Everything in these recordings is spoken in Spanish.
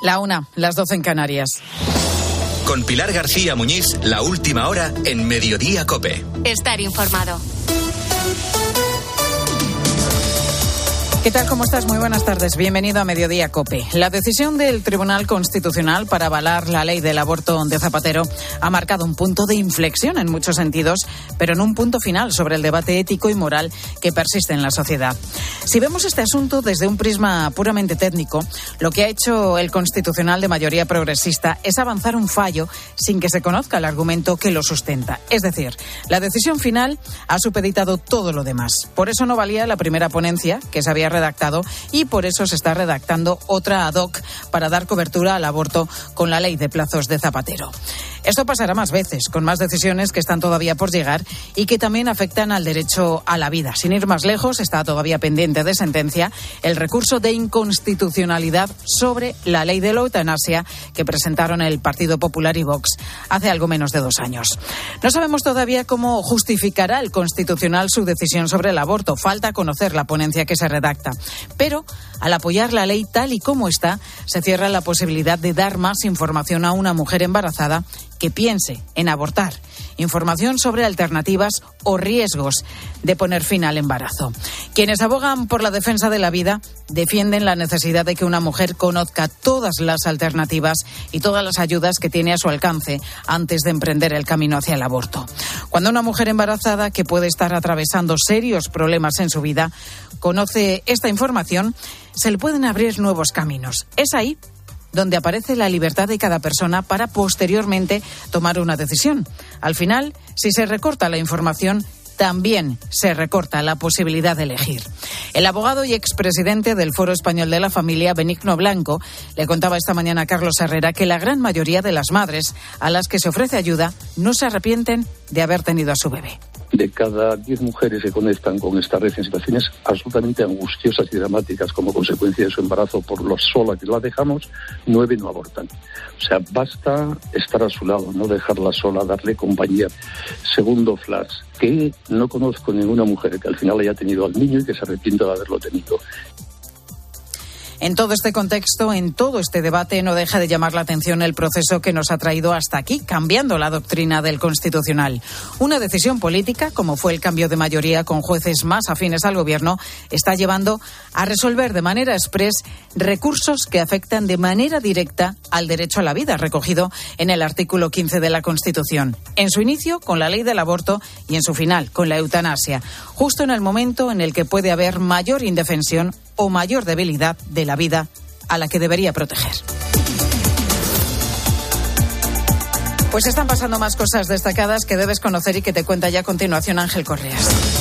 La una, las doce en Canarias. Con Pilar García Muñiz, la última hora en Mediodía Cope. Estar informado. ¿Qué tal? ¿Cómo estás? Muy buenas tardes. Bienvenido a Mediodía Cope. La decisión del Tribunal Constitucional para avalar la ley del aborto de Zapatero ha marcado un punto de inflexión en muchos sentidos, pero en un punto final sobre el debate ético y moral que persiste en la sociedad. Si vemos este asunto desde un prisma puramente técnico, lo que ha hecho el Constitucional de mayoría progresista es avanzar un fallo sin que se conozca el argumento que lo sustenta. Es decir, la decisión final ha supeditado todo lo demás. Por eso no valía la primera ponencia que se había redactado y por eso se está redactando otra ad hoc para dar cobertura al aborto con la ley de plazos de Zapatero. Esto pasará más veces, con más decisiones que están todavía por llegar y que también afectan al derecho a la vida. Sin ir más lejos, está todavía pendiente de sentencia el recurso de inconstitucionalidad sobre la ley de la eutanasia que presentaron el Partido Popular y Vox hace algo menos de dos años. No sabemos todavía cómo justificará el Constitucional su decisión sobre el aborto. Falta conocer la ponencia que se redacta. Pero al apoyar la ley tal y como está, se cierra la posibilidad de dar más información a una mujer embarazada que piense en abortar, información sobre alternativas o riesgos de poner fin al embarazo. Quienes abogan por la defensa de la vida defienden la necesidad de que una mujer conozca todas las alternativas y todas las ayudas que tiene a su alcance antes de emprender el camino hacia el aborto. Cuando una mujer embarazada que puede estar atravesando serios problemas en su vida conoce esta información, se le pueden abrir nuevos caminos. Es ahí donde aparece la libertad de cada persona para posteriormente tomar una decisión. Al final, si se recorta la información, también se recorta la posibilidad de elegir. El abogado y expresidente del Foro Español de la Familia, Benigno Blanco, le contaba esta mañana a Carlos Herrera que la gran mayoría de las madres a las que se ofrece ayuda no se arrepienten de haber tenido a su bebé de cada diez mujeres que conectan con esta red en situaciones absolutamente angustiosas y dramáticas como consecuencia de su embarazo por lo sola que la dejamos, nueve no abortan. O sea, basta estar a su lado, no dejarla sola, darle compañía. Segundo flash, que no conozco ninguna mujer que al final haya tenido al niño y que se arrepienta de haberlo tenido. En todo este contexto, en todo este debate, no deja de llamar la atención el proceso que nos ha traído hasta aquí, cambiando la doctrina del Constitucional. Una decisión política, como fue el cambio de mayoría con jueces más afines al Gobierno, está llevando a resolver de manera express recursos que afectan de manera directa al derecho a la vida, recogido en el artículo 15 de la Constitución. En su inicio, con la ley del aborto y en su final, con la eutanasia, justo en el momento en el que puede haber mayor indefensión o mayor debilidad de la vida a la que debería proteger. Pues están pasando más cosas destacadas que debes conocer y que te cuenta ya a continuación Ángel Correas.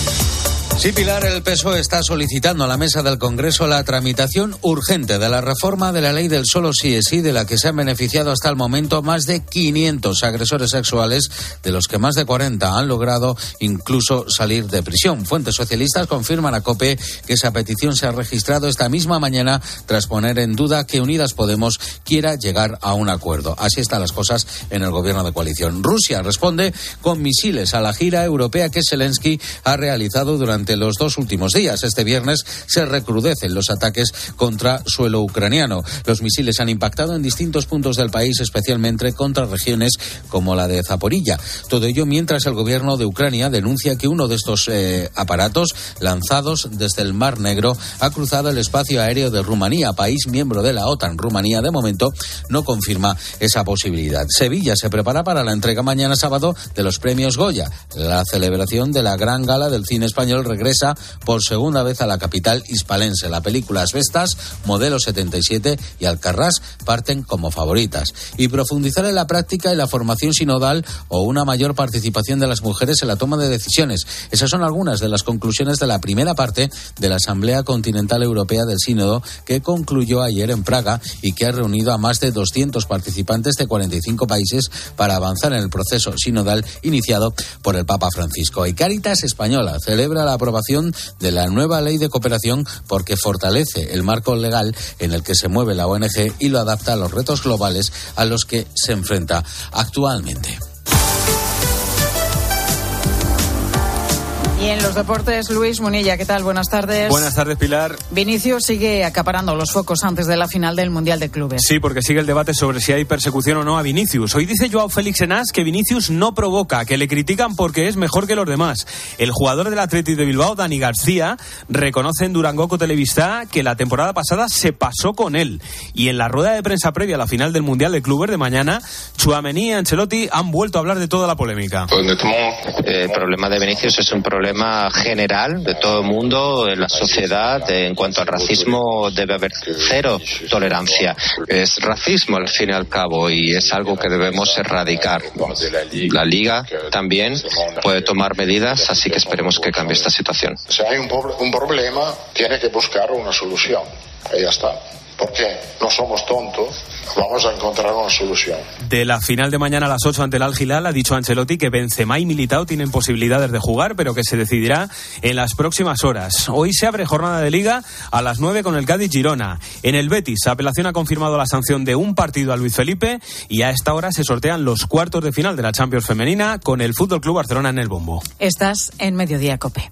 Sí, Pilar, el PSOE está solicitando a la mesa del Congreso la tramitación urgente de la reforma de la ley del solo sí es sí, de la que se han beneficiado hasta el momento más de 500 agresores sexuales, de los que más de 40 han logrado incluso salir de prisión. Fuentes socialistas confirman a COPE que esa petición se ha registrado esta misma mañana tras poner en duda que Unidas Podemos quiera llegar a un acuerdo. Así están las cosas en el gobierno de coalición. Rusia responde con misiles a la gira europea que Zelensky ha realizado durante los dos últimos días. Este viernes se recrudecen los ataques contra suelo ucraniano. Los misiles han impactado en distintos puntos del país, especialmente contra regiones como la de Zaporilla. Todo ello mientras el gobierno de Ucrania denuncia que uno de estos eh, aparatos lanzados desde el Mar Negro ha cruzado el espacio aéreo de Rumanía, país miembro de la OTAN. Rumanía, de momento, no confirma esa posibilidad. Sevilla se prepara para la entrega mañana sábado de los premios Goya, la celebración de la gran gala del cine español regresa por segunda vez a la capital hispalense. La película Asbestas, Modelo 77 y Alcarrás parten como favoritas. Y profundizar en la práctica y la formación sinodal o una mayor participación de las mujeres en la toma de decisiones. Esas son algunas de las conclusiones de la primera parte de la Asamblea Continental Europea del Sínodo que concluyó ayer en Praga y que ha reunido a más de 200 participantes de 45 países para avanzar en el proceso sinodal iniciado por el Papa Francisco. Y Caritas Española celebra la aprobación de la nueva ley de cooperación porque fortalece el marco legal en el que se mueve la ONG y lo adapta a los retos globales a los que se enfrenta actualmente. Y en los deportes, Luis Munilla, ¿qué tal? Buenas tardes. Buenas tardes, Pilar. Vinicius sigue acaparando los focos antes de la final del Mundial de Clubes. Sí, porque sigue el debate sobre si hay persecución o no a Vinicius. Hoy dice Joao Félix Enas que Vinicius no provoca, que le critican porque es mejor que los demás. El jugador del Atlético de Bilbao, Dani García, reconoce en Durangoco Televista que la temporada pasada se pasó con él. Y en la rueda de prensa previa a la final del Mundial de Clubes de mañana, Chuamení y Ancelotti han vuelto a hablar de toda la polémica. El problema de Vinicius es un problema problema general de todo el mundo, en la sociedad. En cuanto al racismo, debe haber cero tolerancia. Es racismo al fin y al cabo y es algo que debemos erradicar. La Liga también puede tomar medidas, así que esperemos que cambie esta situación. Si hay un, un problema, tiene que buscar una solución. Ahí está. Porque no somos tontos, vamos a encontrar una solución. De la final de mañana a las 8 ante el Al ha dicho Ancelotti que Benzema y Militao tienen posibilidades de jugar, pero que se decidirá en las próximas horas. Hoy se abre jornada de liga a las 9 con el Cádiz Girona. En el Betis, apelación ha confirmado la sanción de un partido a Luis Felipe y a esta hora se sortean los cuartos de final de la Champions femenina con el Fútbol Club Barcelona en el bombo. Estás en Mediodía Cope.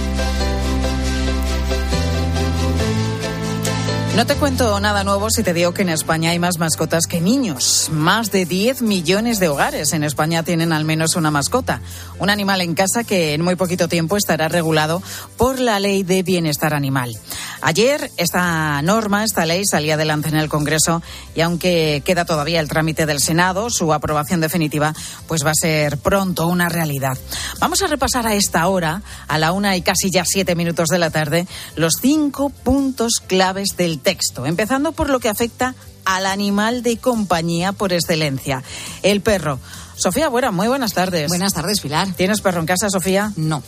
No te cuento nada nuevo si te digo que en España hay más mascotas que niños. Más de 10 millones de hogares en España tienen al menos una mascota. Un animal en casa que en muy poquito tiempo estará regulado por la Ley de Bienestar Animal. Ayer esta norma, esta ley salía adelante en el Congreso y aunque queda todavía el trámite del Senado, su aprobación definitiva pues va a ser pronto una realidad. Vamos a repasar a esta hora, a la una y casi ya siete minutos de la tarde, los cinco puntos claves del texto, empezando por lo que afecta al animal de compañía por excelencia, el perro. Sofía muy buenas tardes. Buenas tardes, Pilar. ¿Tienes perro en casa, Sofía? No.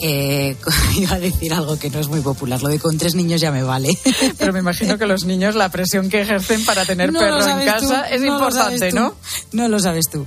Eh, iba a decir algo que no es muy popular. Lo de con tres niños ya me vale. Pero me imagino que los niños, la presión que ejercen para tener perro en casa es importante, ¿no? No lo sabes tú.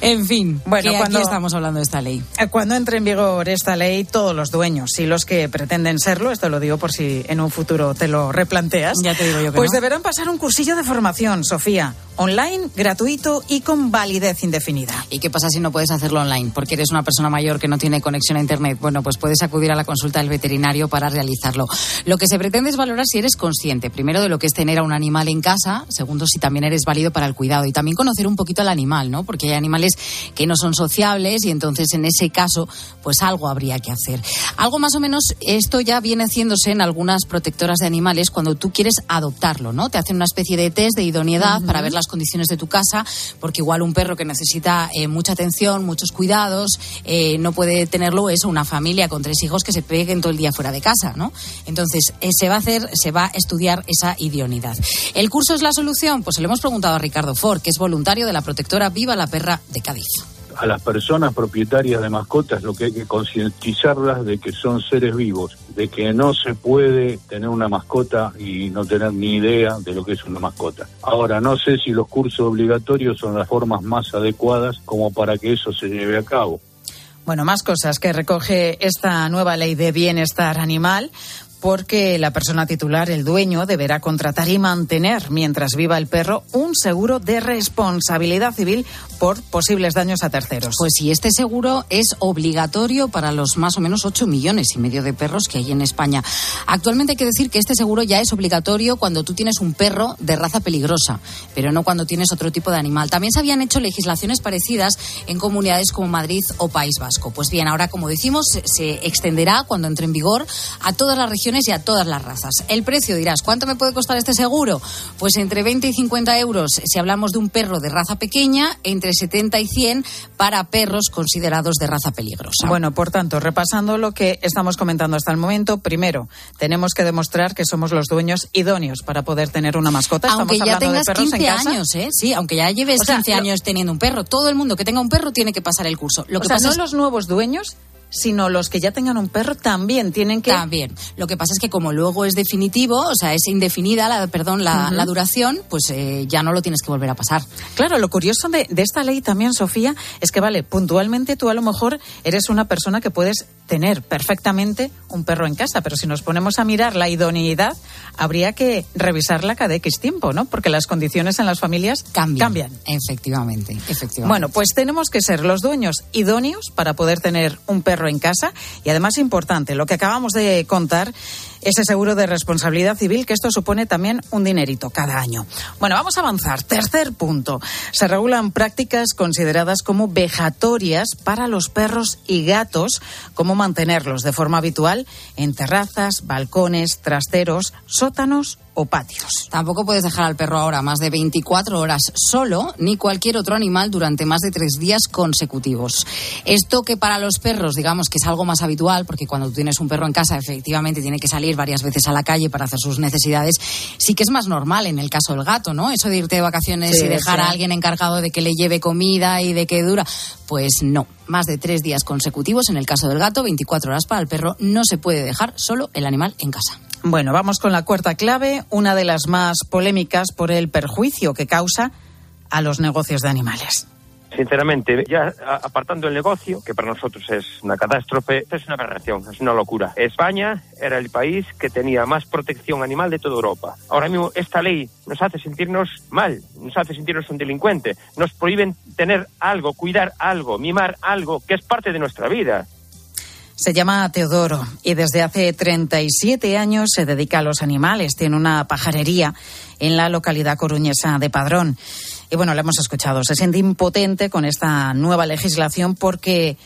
En fin, bueno, cuando estamos hablando de esta ley. Eh, cuando entre en vigor esta ley, todos los dueños y los que pretenden serlo, esto lo digo por si en un futuro te lo replanteas, ya te digo yo que pues deberán pasar un cursillo de formación, Sofía, online, gratuito y con validez indefinida. ¿Y qué pasa si no puedes hacerlo online? Porque eres una persona mayor que no tiene conexión a Internet. Bueno, pues puedes acudir a la consulta del veterinario para realizarlo. Lo que se pretende es valorar si eres consciente, primero, de lo que es tener a un animal en casa, segundo, si también eres válido para el cuidado y también conocer un poquito al animal, ¿no? Porque hay animales que no son sociables y entonces en ese caso pues algo habría que hacer. Algo más o menos esto ya viene haciéndose en algunas protectoras de animales cuando tú quieres adoptarlo, ¿no? Te hacen una especie de test de idoneidad para ver las condiciones de tu casa, porque igual un perro que necesita eh, mucha atención, muchos cuidados, eh, no puede tenerlo eso una familia con tres hijos que se peguen todo el día fuera de casa, ¿no? Entonces, eh, se va a hacer, se va a estudiar esa idoneidad. ¿El curso es la solución? Pues se lo hemos preguntado a Ricardo Ford, que es voluntario de la protectora Viva la Perra de Cádiz a las personas propietarias de mascotas lo que hay que concientizarlas de que son seres vivos, de que no se puede tener una mascota y no tener ni idea de lo que es una mascota. Ahora, no sé si los cursos obligatorios son las formas más adecuadas como para que eso se lleve a cabo. Bueno, más cosas que recoge esta nueva ley de bienestar animal porque la persona titular, el dueño, deberá contratar y mantener, mientras viva el perro, un seguro de responsabilidad civil por posibles daños a terceros. Pues sí, este seguro es obligatorio para los más o menos 8 millones y medio de perros que hay en España. Actualmente hay que decir que este seguro ya es obligatorio cuando tú tienes un perro de raza peligrosa, pero no cuando tienes otro tipo de animal. También se habían hecho legislaciones parecidas en comunidades como Madrid o País Vasco. Pues bien, ahora, como decimos, se extenderá cuando entre en vigor a todas las regiones y a todas las razas. El precio dirás, ¿cuánto me puede costar este seguro? Pues entre 20 y 50 euros si hablamos de un perro de raza pequeña, entre 70 y 100 para perros considerados de raza peligrosa. Bueno, por tanto, repasando lo que estamos comentando hasta el momento, primero, tenemos que demostrar que somos los dueños idóneos para poder tener una mascota. aunque ya tengas 15 años, ¿eh? Sí, aunque ya lleves 15 años teniendo un perro. Todo el mundo que tenga un perro tiene que pasar el curso. Lo que pasa no es... los nuevos dueños sino los que ya tengan un perro también tienen que. También. Lo que pasa es que como luego es definitivo, o sea, es indefinida la, perdón, la, duración, pues eh, ya no lo tienes que volver a pasar. Claro, lo curioso de, de esta ley también, Sofía, es que vale, puntualmente tú a lo mejor eres una persona que puedes tener perfectamente un perro en casa, pero si nos ponemos a mirar la idoneidad, habría que revisarla cada X tiempo, ¿no? Porque las condiciones en las familias cambian. Efectivamente, efectivamente. Bueno, pues tenemos que ser los dueños idóneos para poder tener un perro en casa y además importante, lo que acabamos de contar ese seguro de responsabilidad civil, que esto supone también un dinerito cada año. Bueno, vamos a avanzar. Tercer punto. Se regulan prácticas consideradas como vejatorias para los perros y gatos, como mantenerlos de forma habitual en terrazas, balcones, trasteros, sótanos o patios. Tampoco puedes dejar al perro ahora más de 24 horas solo, ni cualquier otro animal durante más de tres días consecutivos. Esto que para los perros, digamos que es algo más habitual, porque cuando tú tienes un perro en casa, efectivamente tiene que salir varias veces a la calle para hacer sus necesidades, sí que es más normal en el caso del gato, ¿no? Eso de irte de vacaciones y dejar a alguien encargado de que le lleve comida y de que dura, pues no. Más de tres días consecutivos en el caso del gato, 24 horas para el perro, no se puede dejar solo el animal en casa. Bueno, vamos con la cuarta clave, una de las más polémicas por el perjuicio que causa a los negocios de animales. Sinceramente, ya apartando el negocio, que para nosotros es una catástrofe, es una aberración, es una locura. España era el país que tenía más protección animal de toda Europa. Ahora mismo esta ley nos hace sentirnos mal, nos hace sentirnos un delincuente, nos prohíben tener algo, cuidar algo, mimar algo que es parte de nuestra vida. Se llama Teodoro y desde hace 37 años se dedica a los animales. Tiene una pajarería en la localidad coruñesa de Padrón. Y bueno, lo hemos escuchado. Se siente impotente con esta nueva legislación porque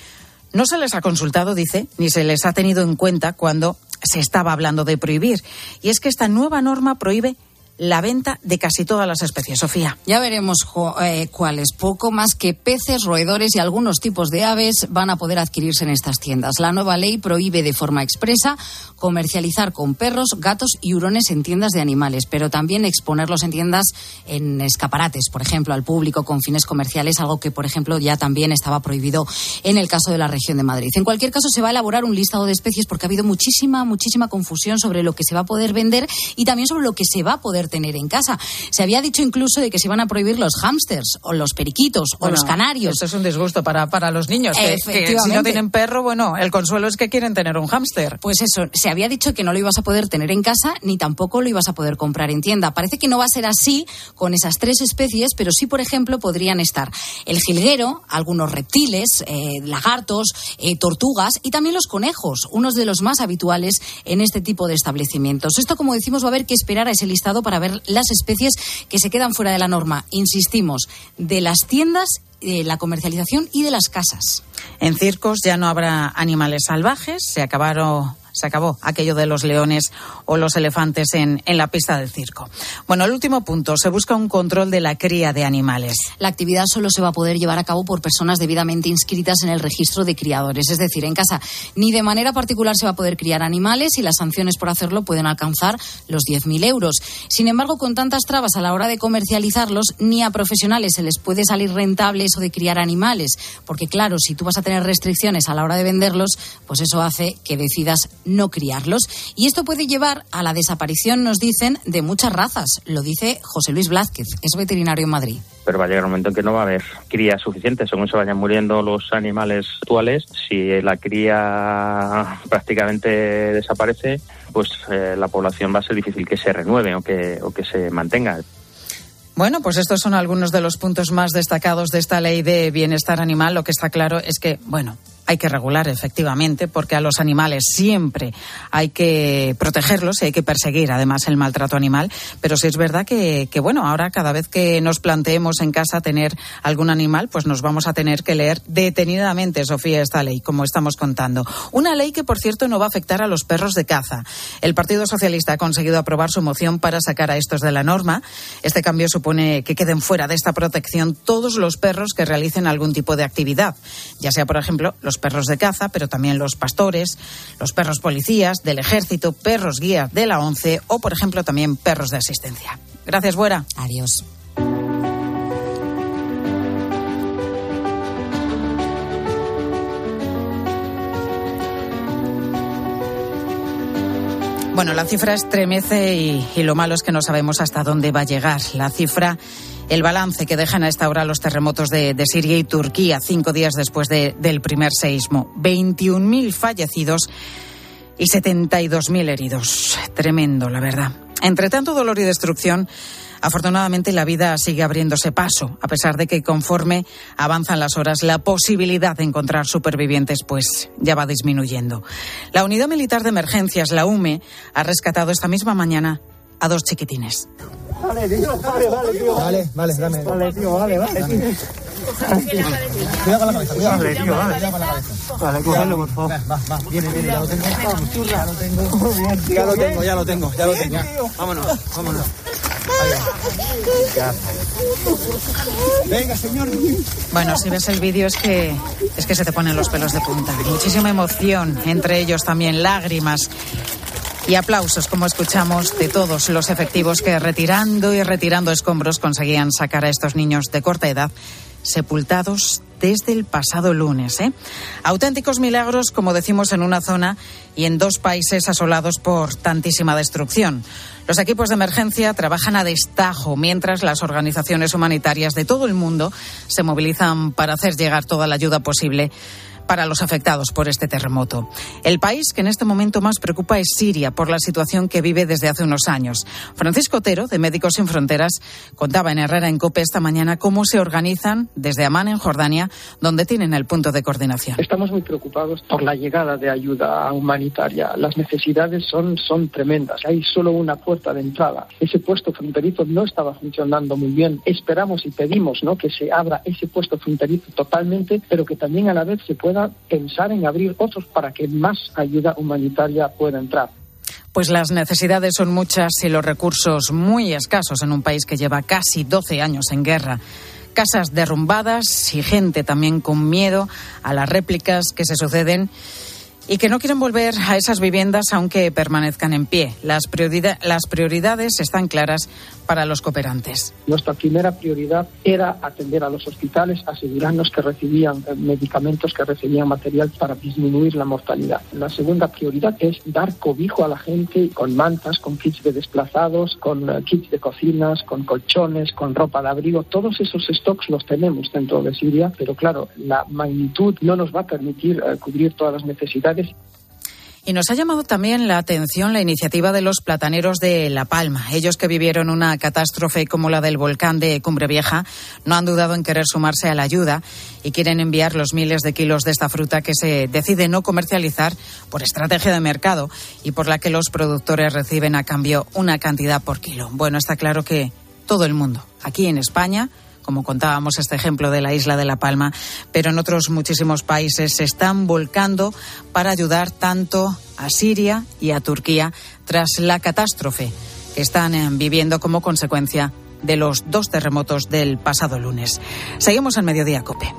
no se les ha consultado, dice, ni se les ha tenido en cuenta cuando se estaba hablando de prohibir. Y es que esta nueva norma prohíbe la venta de casi todas las especies. Sofía. Ya veremos eh, cuáles. Poco más que peces, roedores y algunos tipos de aves van a poder adquirirse en estas tiendas. La nueva ley prohíbe de forma expresa comercializar con perros, gatos y hurones en tiendas de animales, pero también exponerlos en tiendas en escaparates, por ejemplo, al público con fines comerciales, algo que, por ejemplo, ya también estaba prohibido en el caso de la región de Madrid. En cualquier caso, se va a elaborar un listado de especies porque ha habido muchísima, muchísima confusión sobre lo que se va a poder vender y también sobre lo que se va a poder tener en casa. Se había dicho incluso de que se iban a prohibir los hámsters o los periquitos o los canarios. Eso es un disgusto para, para los niños. Que, si no tienen perro, bueno, el consuelo es que quieren tener un hámster. Pues eso, se había dicho que no lo ibas a poder tener en casa ni tampoco lo ibas a poder comprar en tienda. Parece que no va a ser así con esas tres especies, pero sí, por ejemplo, podrían estar el jilguero, algunos reptiles, eh, lagartos, eh, tortugas y también los conejos, unos de los más habituales en este tipo de establecimientos. Esto, como decimos, va a haber que esperar a ese listado para ver las especies que se quedan fuera de la norma. Insistimos, de las tiendas de la comercialización y de las casas. En circos ya no habrá animales salvajes, se acabaron se acabó aquello de los leones o los elefantes en, en, la pista del circo. Bueno, el último punto, se busca un control de la cría de animales. La actividad solo se va a poder llevar a cabo por personas debidamente inscritas en el registro de criadores, es decir, en casa ni de manera particular se va a poder criar animales y las sanciones por hacerlo pueden alcanzar los 10.000 euros. Sin embargo, con tantas trabas a la hora de comercializarlos, ni a profesionales se les puede salir rentable eso de criar animales, porque claro, si tú vas a tener restricciones a la hora de venderlos, pues eso hace que decidas criarlos. Y esto puede llevar a la desaparición, nos dicen, de muchas razas. Lo dice José Luis Blázquez, es veterinario en Madrid. Pero va a llegar un momento en que no va a haber cría suficiente. Según se vayan muriendo los animales actuales, si la cría prácticamente desaparece, pues eh, la población va a ser difícil que se renueve o que, o que se mantenga. Bueno, pues estos son algunos de los puntos más destacados de esta ley de bienestar animal. Lo que está claro es que, bueno, hay que regular, efectivamente, porque a los animales siempre hay que protegerlos y hay que perseguir, además, el maltrato animal. Pero sí es verdad que, bueno, ahora cada vez que nos planteemos en casa tener algún animal, pues nos vamos a tener que leer detenidamente, Sofía, esta ley, como estamos contando. Una ley que, por cierto, no va a afectar a los perros de caza. El Partido Socialista ha conseguido aprobar su moción para sacar a estos de la norma. Este cambio supone que queden fuera de esta protección todos los perros que realicen algún tipo de actividad, ya sea, por ejemplo, los perros de caza, pero también los pastores, los perros policías del ejército, perros guías de la ONCE o, por ejemplo, también perros de asistencia. Gracias, Buera. Adiós. Bueno, la cifra estremece y, y lo malo es que no sabemos hasta dónde va a llegar. La cifra el balance que dejan a esta hora los terremotos de, Siria y Turquía, cinco días después del primer seísmo. 21.000 fallecidos y 72.000 heridos. Tremendo, la verdad. Entre tanto dolor y destrucción, afortunadamente la vida sigue abriéndose paso, a pesar de que conforme avanzan las horas, la posibilidad de encontrar supervivientes pues ya va disminuyendo. La Unidad Militar de Emergencias, la UME, ha rescatado esta misma mañana a dos chiquitines. Vale, tío, vale, vale, tío. Vale, vale, dame. Vale, tío, vale, vale. Cuidado con la cabeza, cuidado. Vale, tío, vale. Cuidado con la cabeza. Vale, cógelo, por favor. Va, va, viene, viene, ya lo tengo. Ya lo tengo. Ya lo tengo, ya lo tengo, ya lo tengo. Vámonos, vámonos. Venga, señor. Bueno, si ves el vídeo es que es que se te ponen los pelos de punta. Muchísima emoción, entre ellos también lágrimas y aplausos, como escuchamos, de todos los efectivos que retirando y retirando escombros conseguían sacar a estos niños de corta edad sepultados desde el pasado lunes. ¿eh? Auténticos milagros, como decimos, en una zona y en dos países asolados por tantísima destrucción. Los equipos de emergencia trabajan a destajo, mientras las organizaciones humanitarias de todo el mundo se movilizan para hacer llegar toda la ayuda posible para los afectados por este terremoto. El país que en este momento más preocupa es Siria por la situación que vive desde hace unos años. Francisco Otero, de Médicos Sin Fronteras, contaba en Herrera en COPE esta mañana cómo se organizan desde Amán en Jordania, donde tienen el punto de coordinación. Estamos muy preocupados por la llegada de ayuda humanitaria. Las necesidades son, son tremendas. Hay solo una puerta de entrada. Ese puesto fronterizo no estaba funcionando muy bien. Esperamos y pedimos ¿no? que se abra ese puesto fronterizo totalmente, pero que también a la vez se pueda pensar en abrir otros para que más ayuda humanitaria pueda entrar. Pues las necesidades son muchas y los recursos muy escasos en un país que lleva casi 12 años en guerra. Casas derrumbadas y gente también con miedo a las réplicas que se suceden y que no quieren volver a esas viviendas aunque permanezcan en pie. Las, prioridades están claras para los cooperantes. Nuestra primera prioridad era atender a los hospitales, asegurarnos que recibían eh, medicamentos, que recibían material para disminuir la mortalidad. La segunda prioridad es dar cobijo a la gente con mantas, con kits de desplazados, con eh, kits de cocinas, con colchones, con ropa de abrigo. Todos esos stocks los tenemos dentro de Siria, pero claro, la magnitud no nos va a permitir eh, cubrir todas las necesidades y nos ha llamado también la atención la iniciativa de los plataneros de La Palma. Ellos que vivieron una catástrofe como la del volcán de Cumbre Vieja no han dudado en querer sumarse a la ayuda y quieren enviar los miles de kilos de esta fruta que se decide no comercializar por estrategia de mercado y por la que los productores reciben a cambio una cantidad por kilo. Bueno, está claro que todo el mundo, aquí en España, como contábamos este ejemplo de la isla de La Palma, pero en otros muchísimos países se están volcando para ayudar tanto a Siria y a Turquía tras la catástrofe que están eh, viviendo como consecuencia de los dos terremotos del pasado lunes. Seguimos al mediodía, Cope.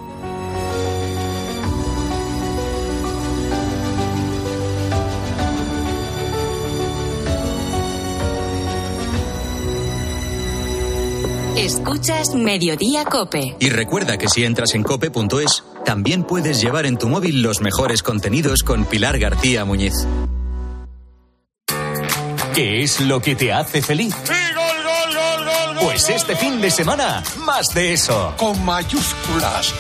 Escuchas Mediodía Cope. Y recuerda que si entras en cope.es, también puedes llevar en tu móvil los mejores contenidos con Pilar García Muñiz. ¿Qué es lo que te hace feliz? Pues este fin de semana, más de eso. Con mayúsculas.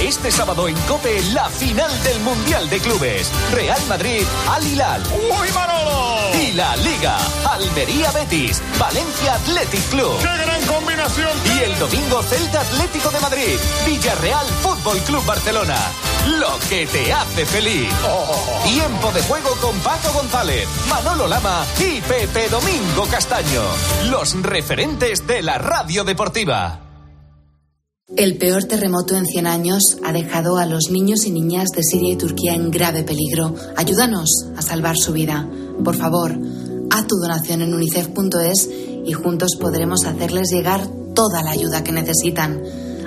Este sábado en Cope, la final del Mundial de Clubes. Real Madrid, Al Hilal. ¡Uy, Manolo! Y la Liga, Almería Betis, Valencia Athletic Club. ¡Qué gran combinación! Y el domingo Celta Atlético de Madrid, Villarreal Fútbol Club Barcelona. Lo que te hace feliz. Oh. Tiempo de juego con Paco González, Manolo Lama y Pepe Domingo Castaño. Los referentes de la radio deportiva. El peor terremoto en 100 años ha dejado a los niños y niñas de Siria y Turquía en grave peligro. Ayúdanos a salvar su vida. Por favor, haz tu donación en unicef.es y juntos podremos hacerles llegar toda la ayuda que necesitan.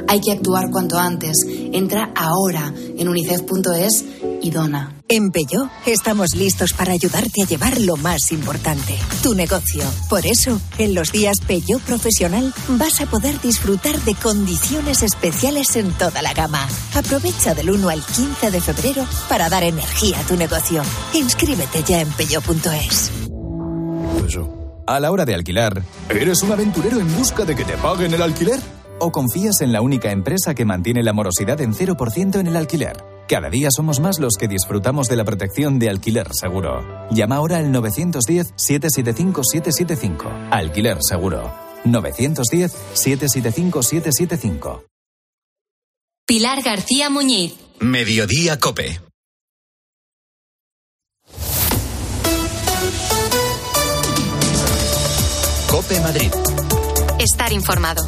Hay que actuar cuanto antes. Entra ahora en unicef.es y dona. En Peyo estamos listos para ayudarte a llevar lo más importante, tu negocio. Por eso, en los días Peyo Profesional vas a poder disfrutar de condiciones especiales en toda la gama. Aprovecha del 1 al 15 de febrero para dar energía a tu negocio. Inscríbete ya en peyo.es. A la hora de alquilar, ¿eres un aventurero en busca de que te paguen el alquiler? ¿O confías en la única empresa que mantiene la morosidad en 0% en el alquiler? Cada día somos más los que disfrutamos de la protección de alquiler seguro. Llama ahora al 910-775-775. Alquiler seguro. 910-775-775. Pilar García Muñiz. Mediodía Cope. Cope Madrid. Estar informado.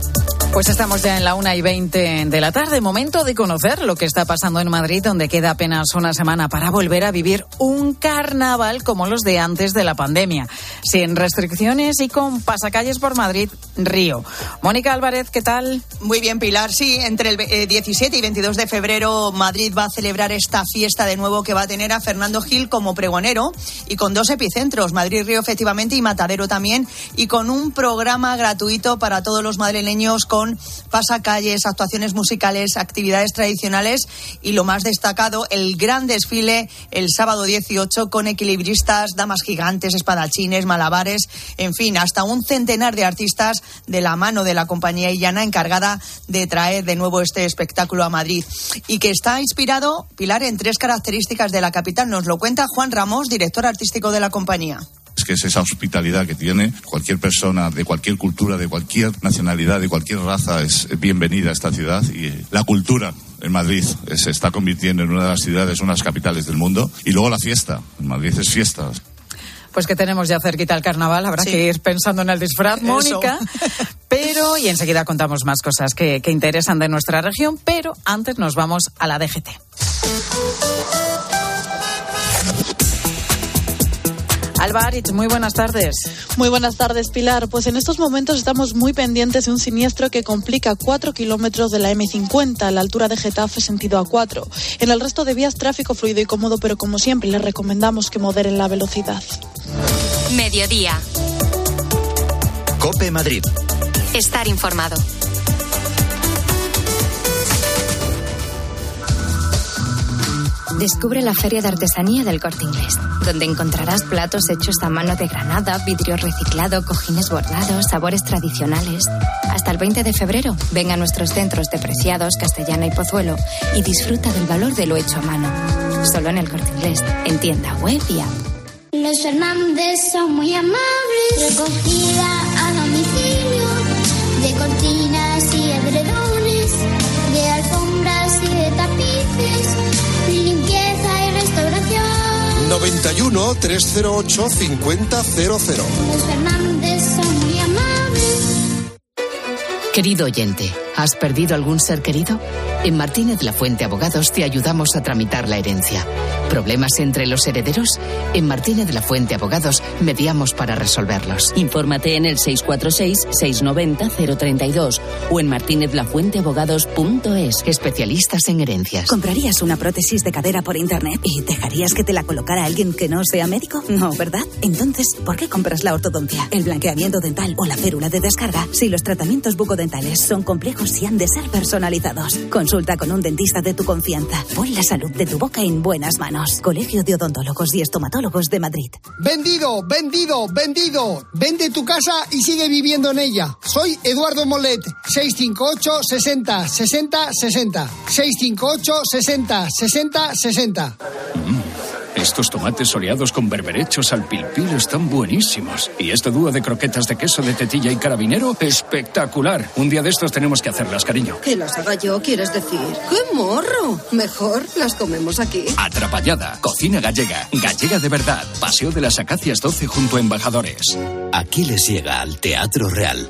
Pues estamos ya en la una y 20 de la tarde. Momento de conocer lo que está pasando en Madrid, donde queda apenas una semana para volver a vivir un carnaval como los de antes de la pandemia. Sin restricciones y con pasacalles por Madrid, Río. Mónica Álvarez, ¿qué tal? Muy bien, Pilar. Sí, entre el 17 y 22 de febrero, Madrid va a celebrar esta fiesta de nuevo que va a tener a Fernando Gil como pregonero y con dos epicentros, Madrid, Río, efectivamente, y Matadero también, y con un programa gratuito para todos los madrileños con pasacalles, actuaciones musicales, actividades tradicionales y lo más destacado, el gran desfile el sábado 18 con equilibristas, damas gigantes, espadachines, malabares, en fin, hasta un centenar de artistas de la mano de la compañía Illana encargada de traer de nuevo este espectáculo a Madrid y que está inspirado, Pilar, en tres características de la capital. Nos lo cuenta Juan Ramos, director artístico de la compañía que es esa hospitalidad que tiene cualquier persona de cualquier cultura, de cualquier nacionalidad, de cualquier raza es bienvenida a esta ciudad y la cultura en Madrid se está convirtiendo en una de las ciudades, unas capitales del mundo y luego la fiesta, en Madrid es fiesta. Pues que tenemos ya cerquita el carnaval, habrá que ir pensando en el disfraz, Mónica. Pero, y enseguida contamos más cosas que, que interesan de nuestra región, pero antes nos vamos a la DGT. Alba muy buenas tardes. Muy buenas tardes, Pilar. Pues en estos momentos estamos muy pendientes de un siniestro que complica 4 kilómetros de la M50 a la altura de Getafe, sentido A4. En el resto de vías, tráfico fluido y cómodo, pero como siempre, les recomendamos que moderen la velocidad. Mediodía. Cope Madrid. Estar informado. Descubre la Feria de Artesanía del Corte Inglés, donde encontrarás platos hechos a mano de granada, vidrio reciclado, cojines bordados, sabores tradicionales. Hasta el 20 de febrero, ven a nuestros centros de Preciados, Castellana y Pozuelo y disfruta del valor de lo hecho a mano. Solo en el Corte Inglés, en tienda web. Los Fernández son muy amables, recogida a domicilio de cortinas 91 308 5000. Querido oyente, ¿has perdido algún ser querido? En Martínez La Fuente Abogados te ayudamos a tramitar la herencia. ¿Problemas entre los herederos? En Martínez la Fuente Abogados mediamos para resolverlos. Infórmate en el 646-690-032 o en martinezlafuenteabogados.es. Especialistas en herencias. ¿Comprarías una prótesis de cadera por internet y dejarías que te la colocara alguien que no sea médico? No, ¿verdad? Entonces, ¿por qué compras la ortodoncia, el blanqueamiento dental o la férula de descarga si los tratamientos bucodentales son complejos y han de ser personalizados? Consulta con un dentista de tu confianza. Pon la salud de tu boca en buenas manos. Colegio de Odontólogos y Estomatólogos de Madrid. Vendido, vendido, vendido. Vende tu casa y sigue viviendo en ella. Soy Eduardo Molet, 658 60 60 60. 658 60 60 60. Estos tomates soleados con berberechos al pilpil están buenísimos. Y este dúo de croquetas de queso de tetilla y carabinero, espectacular. Un día de estos tenemos que hacerlas, cariño. Que las haga yo, quieres decir. ¡Qué morro! Mejor las comemos aquí. Atrapallada, cocina gallega, gallega de verdad. Paseo de las Acacias 12 junto a Embajadores. Aquiles llega al Teatro Real.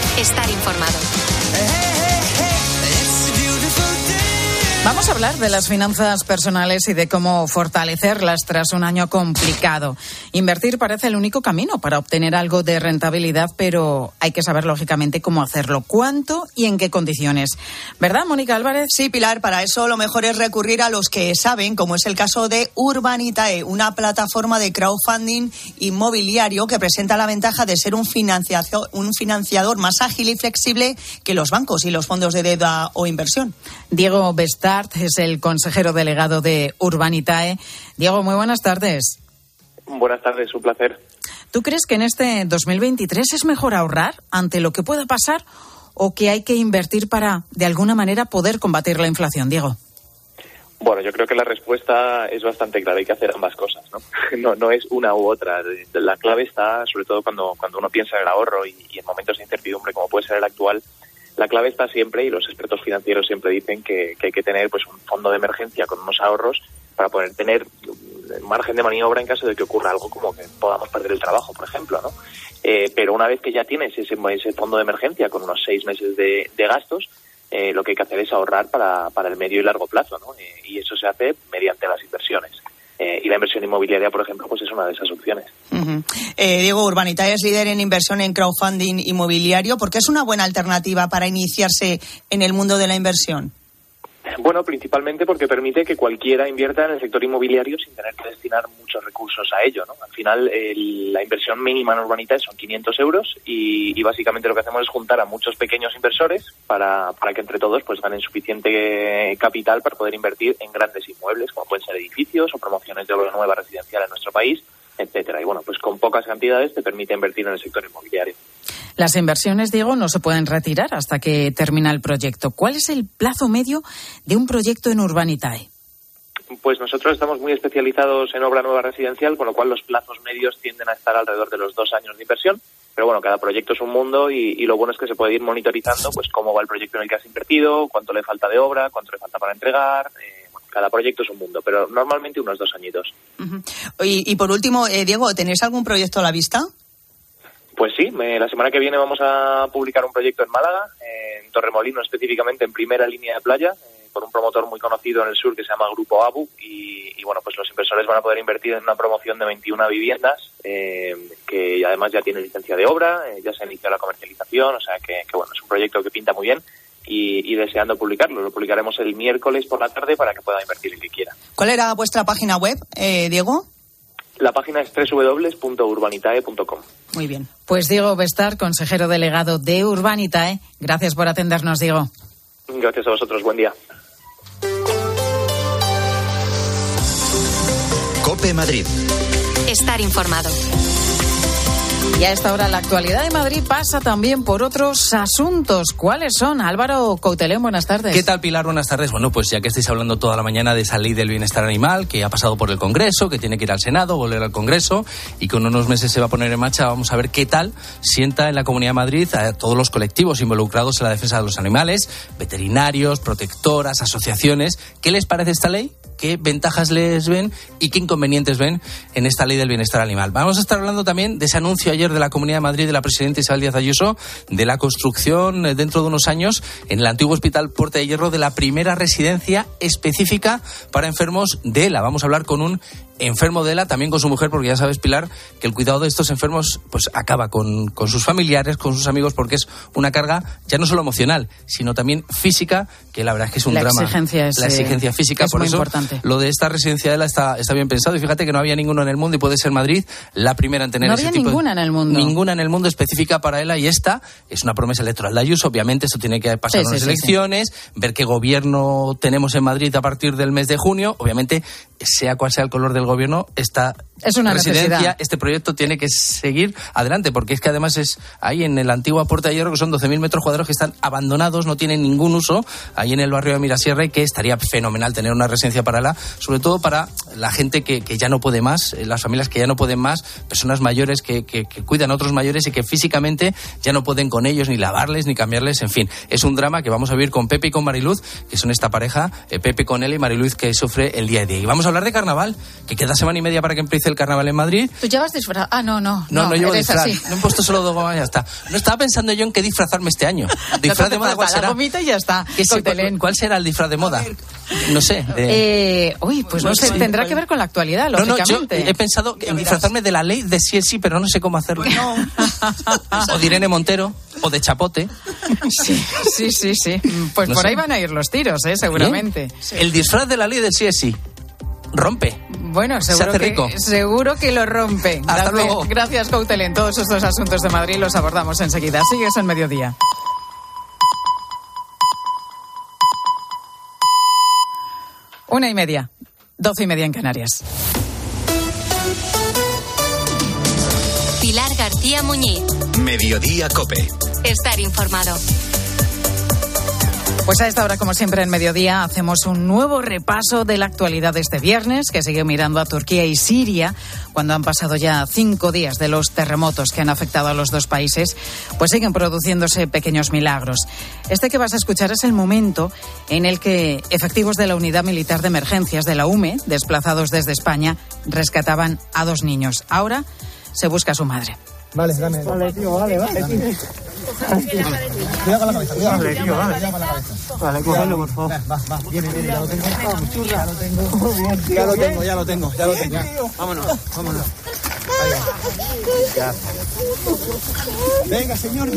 Estar informado. Vamos a hablar de las finanzas personales y de cómo fortalecerlas tras un año complicado. Invertir parece el único camino para obtener algo de rentabilidad, pero hay que saber lógicamente cómo hacerlo, cuánto y en qué condiciones. ¿Verdad, Mónica Álvarez? Sí, Pilar, para eso lo mejor es recurrir a los que saben, como es el caso de Urbanitae, una plataforma de crowdfunding inmobiliario que presenta la ventaja de ser un financiador, un financiador más ágil y flexible que los bancos y los fondos de deuda o inversión. Diego Es el consejero delegado de Urbanitae. Diego, muy buenas tardes. Buenas tardes, un placer. ¿Tú crees que en este 2023 es mejor ahorrar ante lo que pueda pasar o que hay que invertir para, de alguna manera, poder combatir la inflación, Diego? Bueno, yo creo que la respuesta es bastante clara. Hay que hacer ambas cosas, ¿no? No, no es una u otra. La clave está, sobre todo cuando, cuando uno piensa en el ahorro y, y en momentos de incertidumbre como puede ser el actual, la clave está siempre, y los expertos financieros siempre dicen que, hay que tener pues un fondo de emergencia con unos ahorros para poder tener margen de maniobra en caso de que ocurra algo como que podamos perder el trabajo, por ejemplo, ¿no? Eh, pero una vez que ya tienes ese, fondo de emergencia con unos seis meses de, de gastos, eh, lo que hay que hacer es ahorrar para, para el medio y largo plazo, ¿no? Eh, y eso se hace mediante las inversiones. Eh, y la inversión inmobiliaria, por ejemplo, pues es una de esas opciones. Eh, Diego Urbanita es líder en inversión en crowdfunding inmobiliario. ¿Por qué es una buena alternativa para iniciarse en el mundo de la inversión? Bueno, principalmente porque permite que cualquiera invierta en el sector inmobiliario sin tener que destinar muchos recursos a ello. ¿no? Al final, el, la inversión mínima en Urbanita son 500 euros y, y, básicamente lo que hacemos es juntar a muchos pequeños inversores para, para que entre todos pues ganen suficiente capital para poder invertir en grandes inmuebles, como pueden ser edificios o promociones de obra nueva residencial en nuestro país, etcétera. Y bueno, pues con pocas cantidades te permite invertir en el sector inmobiliario. Las inversiones, Diego, no se pueden retirar hasta que termina el proyecto. ¿Cuál es el plazo medio de un proyecto en Urbanitae? Pues nosotros estamos muy especializados en obra nueva residencial, con lo cual los plazos medios tienden a estar alrededor de los dos años de inversión. Pero bueno, cada proyecto es un mundo y, y, lo bueno es que se puede ir monitorizando pues cómo va el proyecto en el que has invertido, cuánto le falta de obra, cuánto le falta para entregar. Eh, bueno, cada proyecto es un mundo, pero normalmente unos dos añitos. Uh -huh. y, y, por último, eh, Diego, ¿tenéis algún proyecto a la vista? Pues sí, me, la semana que viene vamos a publicar un proyecto en Málaga, en Torremolino específicamente, en primera línea de playa, eh, por un promotor muy conocido en el sur que se llama Grupo ABU y, bueno, pues los inversores van a poder invertir en una promoción de 21 viviendas eh, que además ya tiene licencia de obra, eh, ya se ha iniciado la comercialización, o sea que, bueno, es un proyecto que pinta muy bien y, deseando publicarlo. Lo publicaremos el miércoles por la tarde para que pueda invertir el que quiera. ¿Cuál era vuestra página web, eh, Diego? La página es www.urbanitae.com. Muy bien. Pues Diego Bestar, consejero delegado de Urbanitae. Gracias por atendernos, Diego. Gracias a vosotros. Buen día. Cope Madrid. Estar informado. Y a esta hora la actualidad de Madrid pasa también por otros asuntos. ¿Cuáles son? Álvaro Coutelén, buenas tardes. ¿Qué tal, Pilar? Buenas tardes. Bueno, pues ya que estáis hablando toda la mañana de esa ley del bienestar animal que ha pasado por el Congreso, que tiene que ir al Senado, volver al Congreso y con unos meses se va a poner en marcha, vamos a ver qué tal sienta en la Comunidad de Madrid a todos los colectivos involucrados en la defensa de los animales, veterinarios, protectoras, asociaciones. ¿Qué les parece esta ley? Qué ventajas les ven y qué inconvenientes ven en esta ley del bienestar animal. Vamos a estar hablando también de ese anuncio ayer de la Comunidad de Madrid de la presidenta Isabel Díaz Ayuso de la construcción eh, dentro de unos años en el antiguo Hospital Puerta de Hierro de la primera residencia específica para enfermos de ELA. Vamos a hablar con un enfermo de ELA, también con su mujer, porque ya sabes, Pilar, que el cuidado de estos enfermos pues acaba con, con sus familiares, con sus amigos, porque es una carga ya no solo emocional, sino también física, que la verdad es que es un la drama. Exigencia es, la exigencia física, es por muy eso importante. lo de esta residencia de ELA está, está bien pensado. Y fíjate que no había ninguno en el mundo y puede ser Madrid la primera en tener no ese había tipo ninguna de, en el mundo. Ninguna en el mundo específica para ELA y esta es una promesa electoral de Ayuso. Obviamente esto tiene que pasar Sí, unas sí, sí, elecciones, ver qué gobierno tenemos en Madrid a partir del mes de junio. Obviamente, sea cual sea el color del gobierno, esta Es una residencia, necesidad. este proyecto tiene que seguir adelante, porque es que además es ahí en la antigua Puerta de Hierro, que son 12.000 metros cuadrados que están abandonados, no tienen ningún uso, ahí en el barrio de Mirasierra, y que estaría fenomenal tener una residencia para la, sobre todo para la gente que, que ya no puede más, eh, las familias que ya no pueden más, personas mayores que, que, que cuidan a otros mayores y que físicamente ya no pueden con ellos ni lavarles ni cambiarles, en fin, es un drama que vamos a vivir con Pepe y con Mariluz, que son esta pareja, eh, Pepe con él y Mariluz que sufre el día a día. Y vamos a hablar de carnaval, que queda semana y media para que empiece el carnaval en Madrid. ¿Tú llevas disfraz? Ah, no, no. No, no, llevo disfraz. así. No he puesto solo dos gomas y ya está. No estaba pensando yo en qué disfrazarme este año. Disfraz de moda, ¿cuál La será? gomita y ya está. ¿Qué sé, Cautelén. cuál, cuál será el disfraz de moda? No sé. de- Eh, uy, pues no, No sé, tendrá que ver con la actualidad, No, no, yo lógicamente. he pensado en disfrazarme de la ley de sí es sí, pero no sé cómo hacerlo. o de Irene Montero, o de Chapote. Sí, sí, sí, sí. Pues No por sé. ahí van a ir los tiros, ¿eh? seguramente. El disfraz de la ley del sí es sí. Rompe. Bueno, Se seguro hace que, rico. seguro que lo rompe. Hasta Gracias- luego. Gracias, Coutelén. Todos estos asuntos de Madrid los abordamos enseguida. Sigues en mediodía. Una y media. Doce y media en Canarias. Pilar García Muñiz. Mediodía Cope. Estar informado. Pues a esta hora, como siempre, en mediodía hacemos un nuevo repaso de la actualidad de este viernes, que sigue mirando a Turquía y Siria, cuando han pasado ya cinco días de los terremotos que han afectado a los dos países, pues siguen produciéndose pequeños milagros. Este que vas a escuchar es el momento en el que efectivos de la Unidad Militar de Emergencias de la UME, desplazados desde España, rescataban a dos niños. Ahora se busca a su madre. Vale, dame. Vale, tío, vale, vale. Cuidado con la cabeza, cuidado. Vale. Con la cabeza. Vale, cógelo, por favor. Va, va, viene, viene, ya lo tengo. Ya lo tengo. Ya lo tengo, ya lo tengo, ya lo tengo. Vámonos, vámonos. Ahí va. Venga, señor.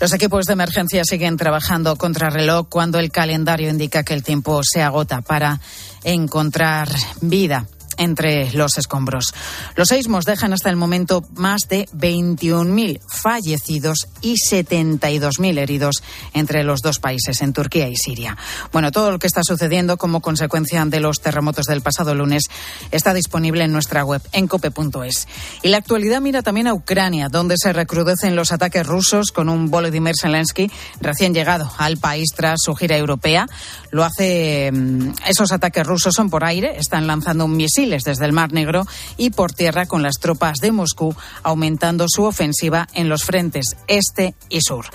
Los equipos de emergencia siguen trabajando contra reloj cuando el calendario indica que el tiempo se agota para encontrar vida entre los escombros. Los seismos dejan hasta el momento más de 21.000 fallecidos y 72.000 heridos entre los dos países, en Turquía y Siria. Bueno, todo lo que está sucediendo como consecuencia de los terremotos del pasado lunes está disponible en nuestra web, en cope.es. Y la actualidad mira también a Ucrania, donde se recrudecen los ataques rusos con un Volodymyr Zelensky recién llegado al país tras su gira europea. Lo hace. mm, Esos ataques rusos son por aire, están lanzando desde el Mar Negro y por tierra con las tropas de Moscú aumentando su ofensiva en los frentes este y sur.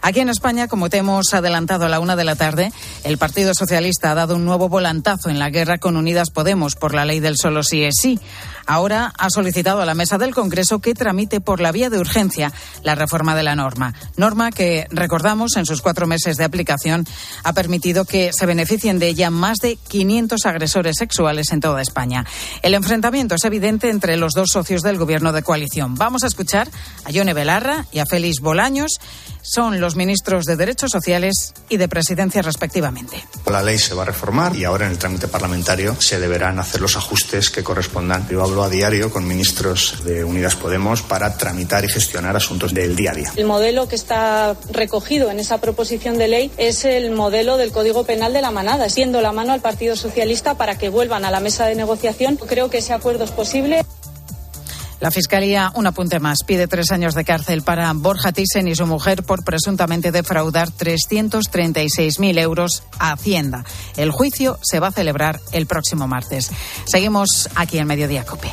Aquí en España, como te hemos adelantado a la una de la tarde, el Partido Socialista ha dado un nuevo volantazo en la guerra con Unidas Podemos por la ley del solo sí es sí. Ahora ha solicitado a la mesa del Congreso que tramite por la vía de urgencia la reforma de la norma. Norma que, recordamos, en sus cuatro meses de aplicación ha permitido que se beneficien de ella más de 500 agresores sexuales en toda España. El enfrentamiento es evidente entre los dos socios del gobierno de coalición. Vamos a escuchar a Yone Belarra y a Félix Bolaños. Son los ministros de Derechos Sociales y de Presidencia respectivamente. La ley se va a reformar y ahora en el trámite parlamentario se deberán hacer los ajustes que correspondan. Yo hablo a diario con ministros de Unidas Podemos para tramitar y gestionar asuntos del día a día. El modelo que está recogido en esa proposición de ley es el modelo del Código Penal de la manada, siendo la mano al Partido Socialista para que vuelvan a la mesa de negociación. Creo que ese acuerdo es posible. La Fiscalía, un apunte más, pide tres años de cárcel para Borja Thyssen y su mujer por presuntamente defraudar 336.000 euros a Hacienda. El juicio se va a celebrar el próximo martes. Seguimos aquí en Mediodía Cope.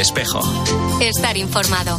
Espejo. Estar informado.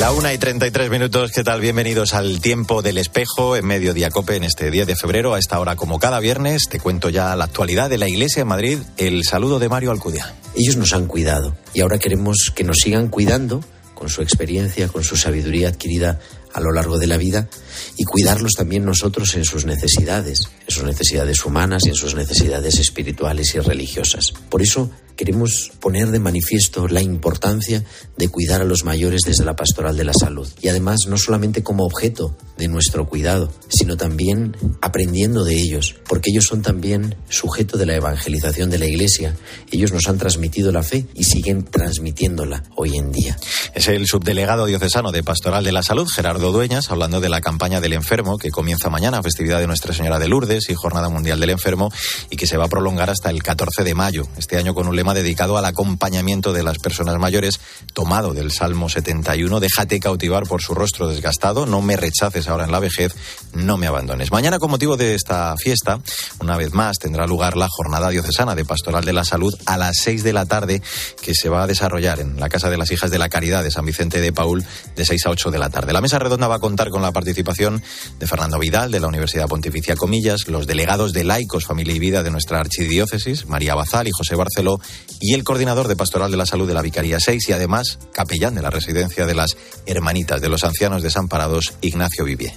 La una y 33 minutos, ¿qué tal? Bienvenidos al tiempo del espejo en Mediodía Cope en este 10 de febrero. A esta hora, como cada viernes, te cuento ya la actualidad de la Iglesia de Madrid. El saludo de Mario Alcudia. Ellos nos han cuidado y ahora queremos que nos sigan cuidando con su experiencia, con su sabiduría adquirida a lo largo de la vida y cuidarlos también nosotros en sus necesidades, en sus necesidades humanas y en sus necesidades espirituales y religiosas. Por eso queremos poner de manifiesto la importancia de cuidar a los mayores desde la pastoral de la salud. Y además no solamente como objeto de nuestro cuidado, sino también aprendiendo de ellos, porque ellos son también sujeto de la evangelización de la Iglesia. Ellos nos han transmitido la fe y siguen transmitiéndola hoy en día. Es el subdelegado diocesano de Pastoral de la Salud, Gerardo Dueñas, hablando de la campaña del enfermo que comienza mañana, festividad de Nuestra Señora de Lourdes y Jornada Mundial del Enfermo, y que se va a prolongar hasta el 14 de mayo, este año con un lema dedicado al acompañamiento de las personas mayores, tomado del Salmo 71, déjate cautivar por su rostro desgastado, no me rechaces ahora en la vejez, no me abandones. Mañana, con motivo de esta fiesta, una vez más tendrá lugar la Jornada Diocesana de Pastoral de la Salud a las 6 de la tarde, que se va a desarrollar en la Casa de las Hijas de la Caridad de San Vicente de Paul, de 6 a 8 de la tarde. La mesa redonda va a contar con la participación de Fernando Vidal, de la Universidad Pontificia Comillas, los delegados de Laicos, Familia y Vida de nuestra archidiócesis, María Bazal y José Barceló, y el coordinador de Pastoral de la Salud de la Vicaría 6 y además capellán de la residencia de las Hermanitas de los Ancianos Desamparados, Ignacio Vivier.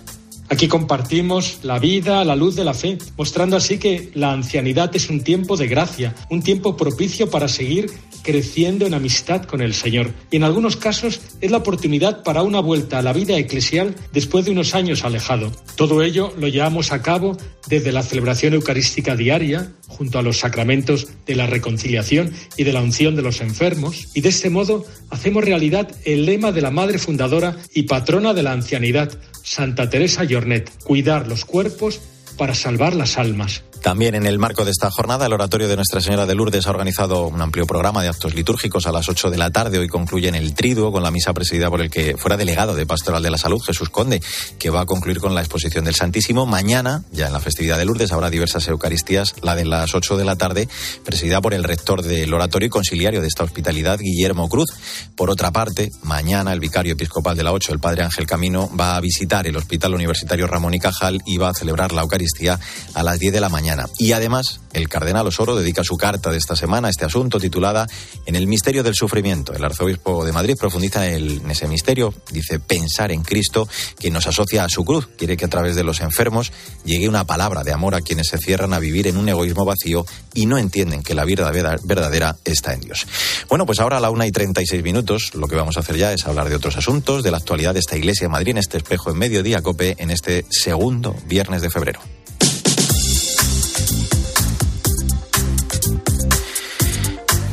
Aquí compartimos la vida la luz de la fe, mostrando así que la ancianidad es un tiempo de gracia, un tiempo propicio para seguir creciendo en amistad con el Señor. Y en algunos casos es la oportunidad para una vuelta a la vida eclesial después de unos años alejado. Todo ello lo llevamos a cabo desde la celebración eucarística diaria, junto a los sacramentos de la reconciliación y de la unción de los enfermos, y de este modo hacemos realidad el lema de la Madre Fundadora y patrona de la ancianidad, Santa Teresa Jornet, cuidar los cuerpos para salvar las almas. También en el marco de esta jornada, el Oratorio de Nuestra Señora de Lourdes ha organizado un amplio programa de actos litúrgicos a las 8 de la tarde. Hoy concluye en el Triduo con la misa presidida por el que fuera delegado de Pastoral de la Salud, Jesús Conde, que va a concluir con la exposición del Santísimo. Mañana, ya en la festividad de Lourdes, habrá diversas Eucaristías, la de las 8 de la tarde, presidida por el rector del Oratorio y conciliario de esta hospitalidad, Guillermo Cruz. Por otra parte, mañana el vicario episcopal de la 8, el padre Ángel Camino, va a visitar el Hospital Universitario Ramón y Cajal y va a celebrar la Eucaristía a las 10 de la mañana. Y además, el cardenal Osoro dedica su carta de esta semana a este asunto titulada En el misterio del sufrimiento. El arzobispo de Madrid profundiza en, ese misterio, dice pensar en Cristo que nos asocia a su cruz. Quiere que a través de los enfermos llegue una palabra de amor a quienes se cierran a vivir en un egoísmo vacío y no entienden que la vida verdadera está en Dios. Bueno, pues ahora a la una y 36 minutos lo que vamos a hacer ya es hablar de otros asuntos, de la actualidad de esta iglesia de Madrid en este espejo en mediodía cope en este segundo viernes de febrero.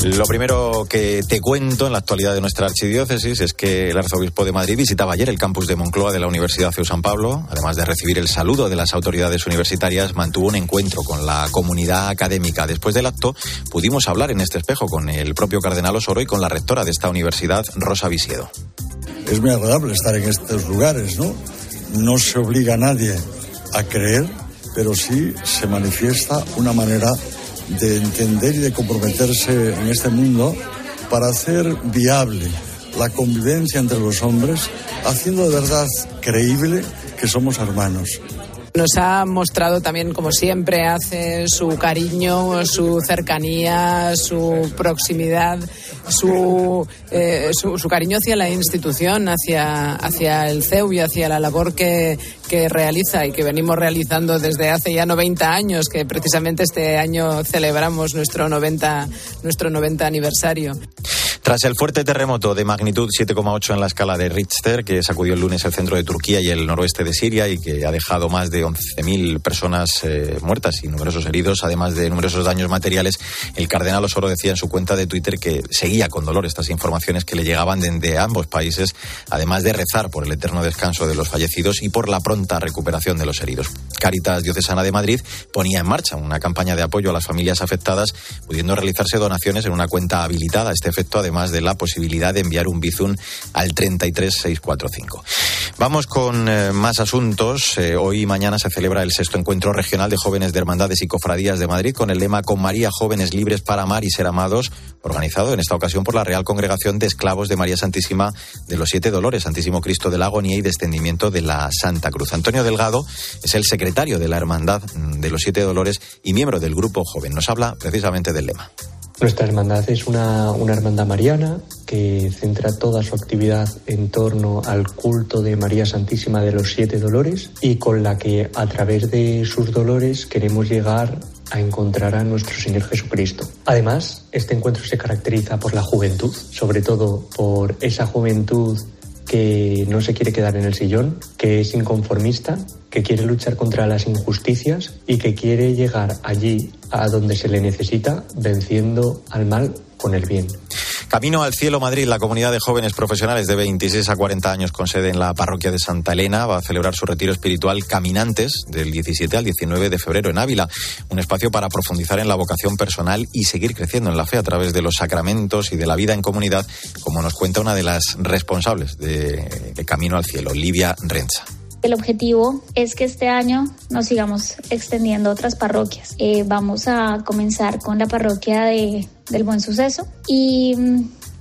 Lo primero que te cuento en la actualidad de nuestra archidiócesis es que el arzobispo de Madrid visitaba ayer el campus de Moncloa de la Universidad CEU San Pablo. Además de recibir el saludo de las autoridades universitarias, mantuvo un encuentro con la comunidad académica. Después del acto, pudimos hablar en este espejo con el propio cardenal Osoro y con la rectora de esta universidad, Rosa Visiedo. Es muy agradable estar en estos lugares, ¿no? No se obliga a nadie a creer, pero sí se manifiesta una manera de entender y de comprometerse en este mundo para hacer viable la convivencia entre los hombres, haciendo de verdad creíble que somos hermanos. Nos ha mostrado también, como siempre hace, su cariño, su cercanía, su proximidad, su, eh, su, cariño hacia la institución, hacia, hacia el CEU y hacia la labor que, que realiza y que venimos realizando desde hace ya 90 años, que precisamente este año celebramos nuestro 90, nuestro 90 aniversario. Tras el fuerte terremoto de magnitud 7,8 en la escala de Richter, que sacudió el lunes el centro de Turquía y el noroeste de Siria y que ha dejado más de 11.000 personas eh, muertas y numerosos heridos, además de numerosos daños materiales, el cardenal Osoro decía en su cuenta de Twitter que seguía con dolor estas informaciones que le llegaban desde ambos países, además de rezar por el eterno descanso de los fallecidos y por la pronta recuperación de los heridos. Caritas Diocesana de Madrid ponía en marcha una campaña de apoyo a las familias afectadas, pudiendo realizarse donaciones en una cuenta habilitada este efecto, además de la posibilidad de enviar un bizum al 33645. Vamos con eh, más asuntos. Eh, hoy y mañana se celebra el sexto encuentro regional de jóvenes de hermandades y cofradías de Madrid con el lema Con María, jóvenes libres para amar y ser amados, organizado en esta ocasión por la Real Congregación de Esclavos de María Santísima de los Siete Dolores, Santísimo Cristo de la Agonía y Descendimiento de la Santa Cruz. Antonio Delgado es el secretario de la Hermandad de los Siete Dolores y miembro del grupo joven. Nos habla precisamente del lema. Nuestra hermandad es una, una, hermandad mariana que centra toda su actividad en torno al culto de María Santísima de los Siete Dolores y con la que a través de sus dolores queremos llegar a encontrar a nuestro Señor Jesucristo. Además, este encuentro se caracteriza por la juventud, sobre todo por esa juventud que no se quiere quedar en el sillón, que es inconformista, que quiere luchar contra las injusticias y que quiere llegar allí a donde se le necesita, venciendo al mal con el bien. Camino al Cielo Madrid, la comunidad de jóvenes profesionales de 26 a 40 años con sede en la parroquia de Santa Elena va a celebrar su retiro espiritual Caminantes del 17 al 19 de febrero en Ávila, un espacio para profundizar en la vocación personal y seguir creciendo en la fe a través de los sacramentos y de la vida en comunidad, como nos cuenta una de las responsables de, Camino al Cielo, Livia Renza. El objetivo es que este año nos sigamos extendiendo a otras parroquias. Eh, vamos a comenzar con la parroquia de, del Buen Suceso y,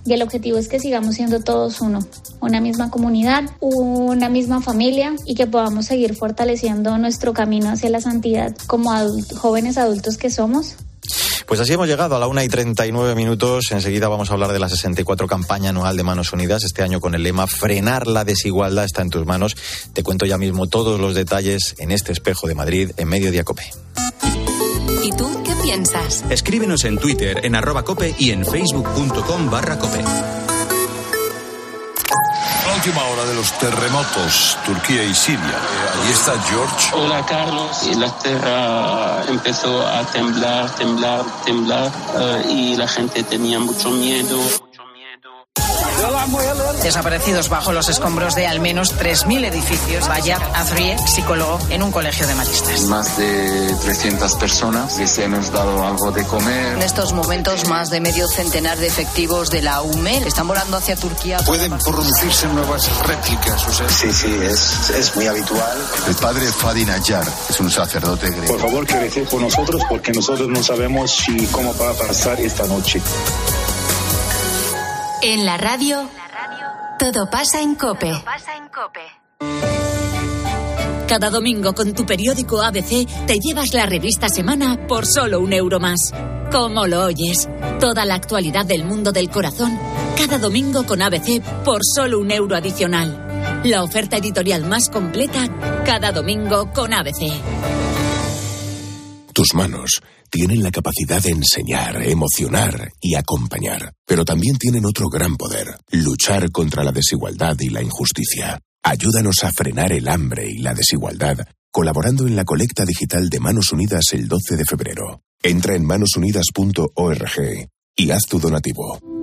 y el objetivo es que sigamos siendo todos uno, una misma comunidad, una misma familia y que podamos seguir fortaleciendo nuestro camino hacia la santidad como adult- jóvenes adultos que somos. Pues así hemos llegado a la una y 39 minutos. Enseguida vamos a hablar de la 64 campaña anual de Manos Unidas, este año con el lema Frenar la desigualdad está en tus manos. Te cuento ya mismo todos los detalles en este espejo de Madrid en Mediodía Cope. ¿Y tú piensas? Escríbenos en Twitter en arroba cope y en facebook.com barra cope. La última hora de los terremotos, Turquía y Siria. Eh, allí está George. Hola Carlos, y la tierra empezó a temblar, temblar, temblar eh, y la gente tenía mucho miedo. Desaparecidos bajo los escombros de al menos 3.000 edificios. Bayar Azrie, psicólogo en un colegio de maristas. Más de 300 personas les hemos dado algo de comer. En estos momentos, más de medio centenar de efectivos de la UME están volando hacia Turquía. Pueden producirse nuevas réplicas. O sea, Sí, sí, es, es muy habitual. El padre Fadi Nayar es un sacerdote griego. Por favor, que por nosotros porque nosotros no sabemos si cómo va a pasar esta noche. En la radio, todo pasa en Cope. Cada domingo con tu periódico ABC te llevas la revista Semana por solo un euro más. ¿Cómo lo oyes? Toda la actualidad del mundo del corazón, cada domingo con ABC por solo un euro adicional. La oferta editorial más completa, cada domingo con ABC. Tus manos tienen la capacidad de enseñar, emocionar y acompañar, pero también tienen otro gran poder, luchar contra la desigualdad y la injusticia. Ayúdanos a frenar el hambre y la desigualdad, colaborando en la colecta digital de Manos Unidas el 12 de febrero. Entra en manosunidas.org y haz tu donativo.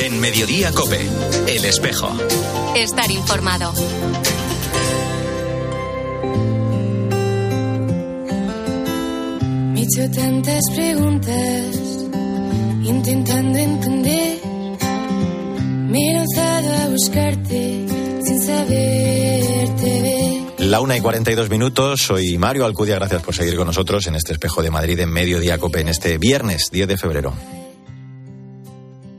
En Mediodía Cope, El Espejo. Estar informado. Me he hecho tantas preguntas, intentando entender. Me he lanzado a buscarte sin saberte ver. La una y 42 minutos, soy Mario Alcudia, gracias por seguir con nosotros en este espejo de Madrid en Mediodía Cope en este viernes 10 de febrero.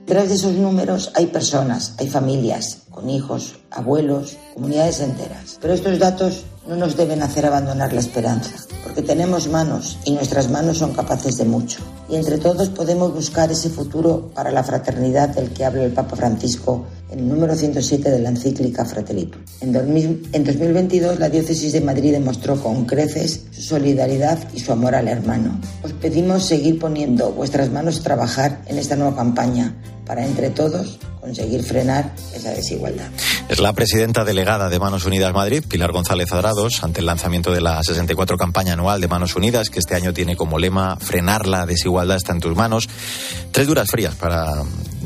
Detrás de esos números hay personas, hay familias, con hijos, abuelos, comunidades enteras. Pero estos datos no nos deben hacer abandonar la esperanza, porque tenemos manos y nuestras manos son capaces de mucho. Y entre todos podemos buscar ese futuro para la fraternidad del que habla el Papa Francisco en el número 107 de la encíclica Fratellitum. En 2000 en 2022 la diócesis de Madrid demostró con creces su solidaridad y su amor al hermano. Os pedimos seguir poniendo vuestras manos a trabajar en esta nueva campaña para entre todos conseguir frenar esa desigualdad. Es la presidenta delegada de Manos Unidas Madrid, Pilar González Adrados, ante el lanzamiento de la 64 campaña anual de Manos Unidas, que este año tiene como lema frenar la desigualdad está en tus manos. Tres duras frías para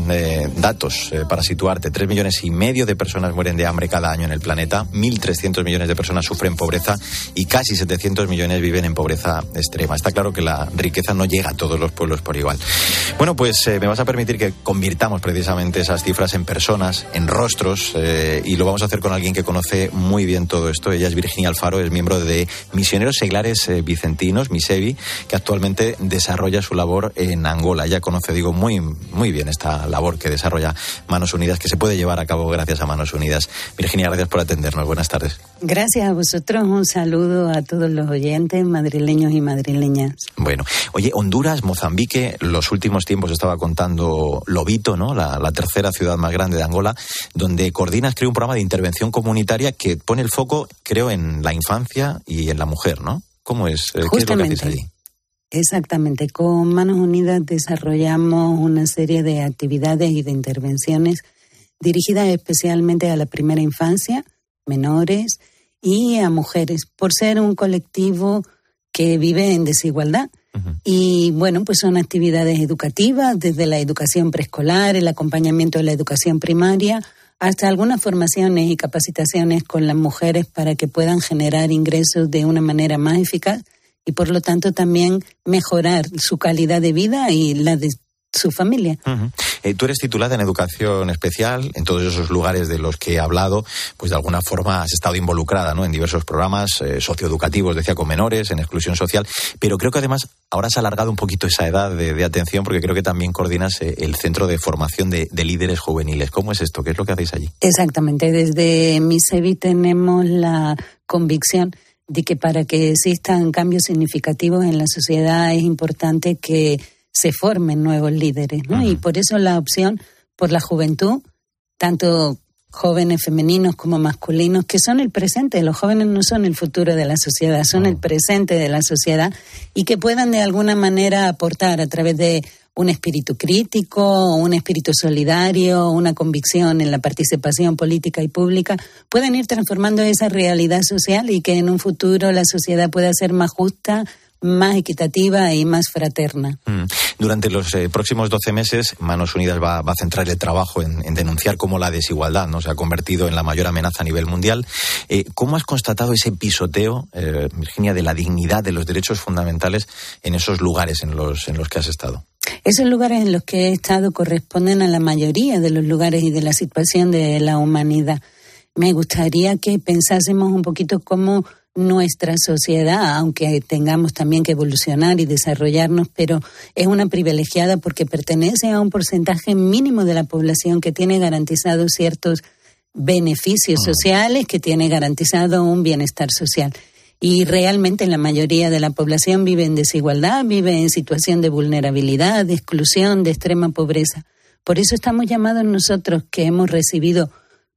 eh, datos eh, para situarte. Tres millones y medio de personas mueren de hambre cada año en el planeta, 1.300 millones de personas sufren pobreza y casi 700 millones viven en pobreza extrema. Está claro que la riqueza no llega a todos los pueblos por igual. Bueno, pues me vas a permitir que convirtamos precisamente esas cifras en personas, en rostros, y lo vamos a hacer con alguien que conoce muy bien todo esto. Ella es Virginia Alfaro, es miembro de Misioneros Seglares Vicentinos, MISEVI, que actualmente desarrolla su labor en Angola. Ella conoce, digo, muy, muy bien esta labor que desarrolla Manos Unidas, que se puede llevar a cabo gracias a Manos Unidas. Virginia, gracias por atendernos. Buenas tardes. Gracias a vosotros. Un saludo a todos los oyentes madrileños y madrileñas. Bueno, oye, Honduras, Mozambique, los últimos tiempos estaba contando Lobito, ¿no? La, tercera ciudad más grande de Angola, donde coordinas, creo, un programa de intervención comunitaria que pone el foco, creo, en la infancia y en la mujer, ¿no? ¿Cómo es? Eh, ¿Qué es lo que hacéis allí? Exactamente. Con Manos Unidas desarrollamos una serie de actividades y de intervenciones dirigidas especialmente a la primera infancia, menores y a mujeres, por ser un colectivo que vive en desigualdad. Y bueno, pues son actividades educativas, desde la educación preescolar, el acompañamiento de la educación primaria, hasta algunas formaciones y capacitaciones con las mujeres para que puedan generar ingresos de una manera más eficaz y por lo tanto también mejorar su calidad de vida y la de su familia. Eh, tú eres titulada en educación especial, en todos esos lugares de los que he hablado, pues de alguna forma has estado involucrada ¿no? en diversos programas eh, socioeducativos, decía, con menores, en exclusión social, pero creo que además ahora has alargado un poquito esa edad de, atención porque creo que también coordinas eh, el Centro de Formación de, Líderes Juveniles. ¿Cómo es esto? ¿Qué es lo que hacéis allí? Exactamente, desde MISEVI tenemos la convicción de que para que existan cambios significativos en la sociedad es importante que se formen nuevos líderes, ¿no? Y por eso la opción por la juventud, tanto jóvenes femeninos como masculinos, que son el presente. Los jóvenes no son el futuro de la sociedad, son el presente de la sociedad y que puedan de alguna manera aportar a través de un espíritu crítico, un espíritu solidario, una convicción en la participación política y pública, pueden ir transformando esa realidad social y que en un futuro la sociedad pueda ser más justa, más equitativa y más fraterna. Mm. Durante los eh, próximos 12 meses, Manos Unidas va, a centrar el trabajo en, denunciar cómo la desigualdad ¿no? se ha convertido en la mayor amenaza a nivel mundial. Eh, ¿Cómo has constatado ese pisoteo, eh, Virginia, de la dignidad, de los derechos fundamentales en esos lugares en los, en los que has estado? Esos lugares en los que he estado corresponden a la mayoría de los lugares y de la situación de la humanidad. Me gustaría que pensásemos un poquito cómo nuestra sociedad, aunque tengamos también que evolucionar y desarrollarnos, pero es una privilegiada porque pertenece a un porcentaje mínimo de la población que tiene garantizados ciertos beneficios sociales, que tiene garantizado un bienestar social y realmente la mayoría de la población vive en desigualdad, vive en situación de vulnerabilidad, de exclusión, de extrema pobreza. Por eso estamos llamados nosotros que hemos recibido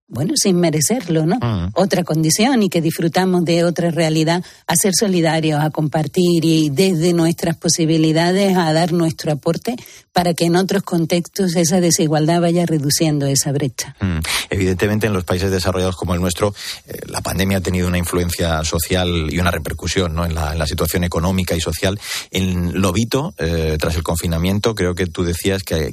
bueno, sin merecerlo, ¿no? Mm. Otra condición y que disfrutamos de otra realidad, a ser solidarios, a compartir y desde nuestras posibilidades a dar nuestro aporte para que en otros contextos esa desigualdad vaya reduciendo esa brecha. Mm. Evidentemente, en los países desarrollados como el nuestro, eh, la pandemia ha tenido una influencia social y una repercusión ¿no? en, la, situación económica y social. En Lobito, eh, tras el confinamiento, creo que tú decías que,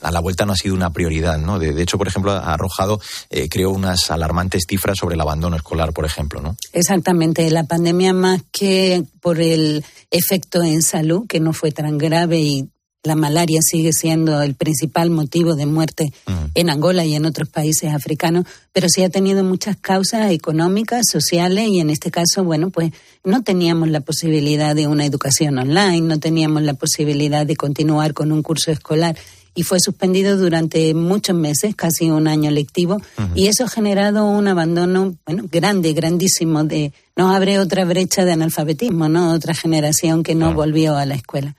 a la vuelta no ha sido una prioridad, ¿no? De, hecho, por ejemplo, ha arrojado eh, creó unas alarmantes cifras sobre el abandono escolar, por ejemplo, ¿no? Exactamente. La pandemia, más que por el efecto en salud, que no fue tan grave y la malaria sigue siendo el principal motivo de muerte en Angola y en otros países africanos, pero sí ha tenido muchas causas económicas, sociales y en este caso, bueno, pues no teníamos la posibilidad de una educación online, no teníamos la posibilidad de continuar con un curso escolar y fue suspendido durante muchos meses, casi un año lectivo, y eso ha generado un abandono, bueno, grande, grandísimo de nos abre otra brecha de analfabetismo, ¿no? Otra generación que no volvió a la escuela.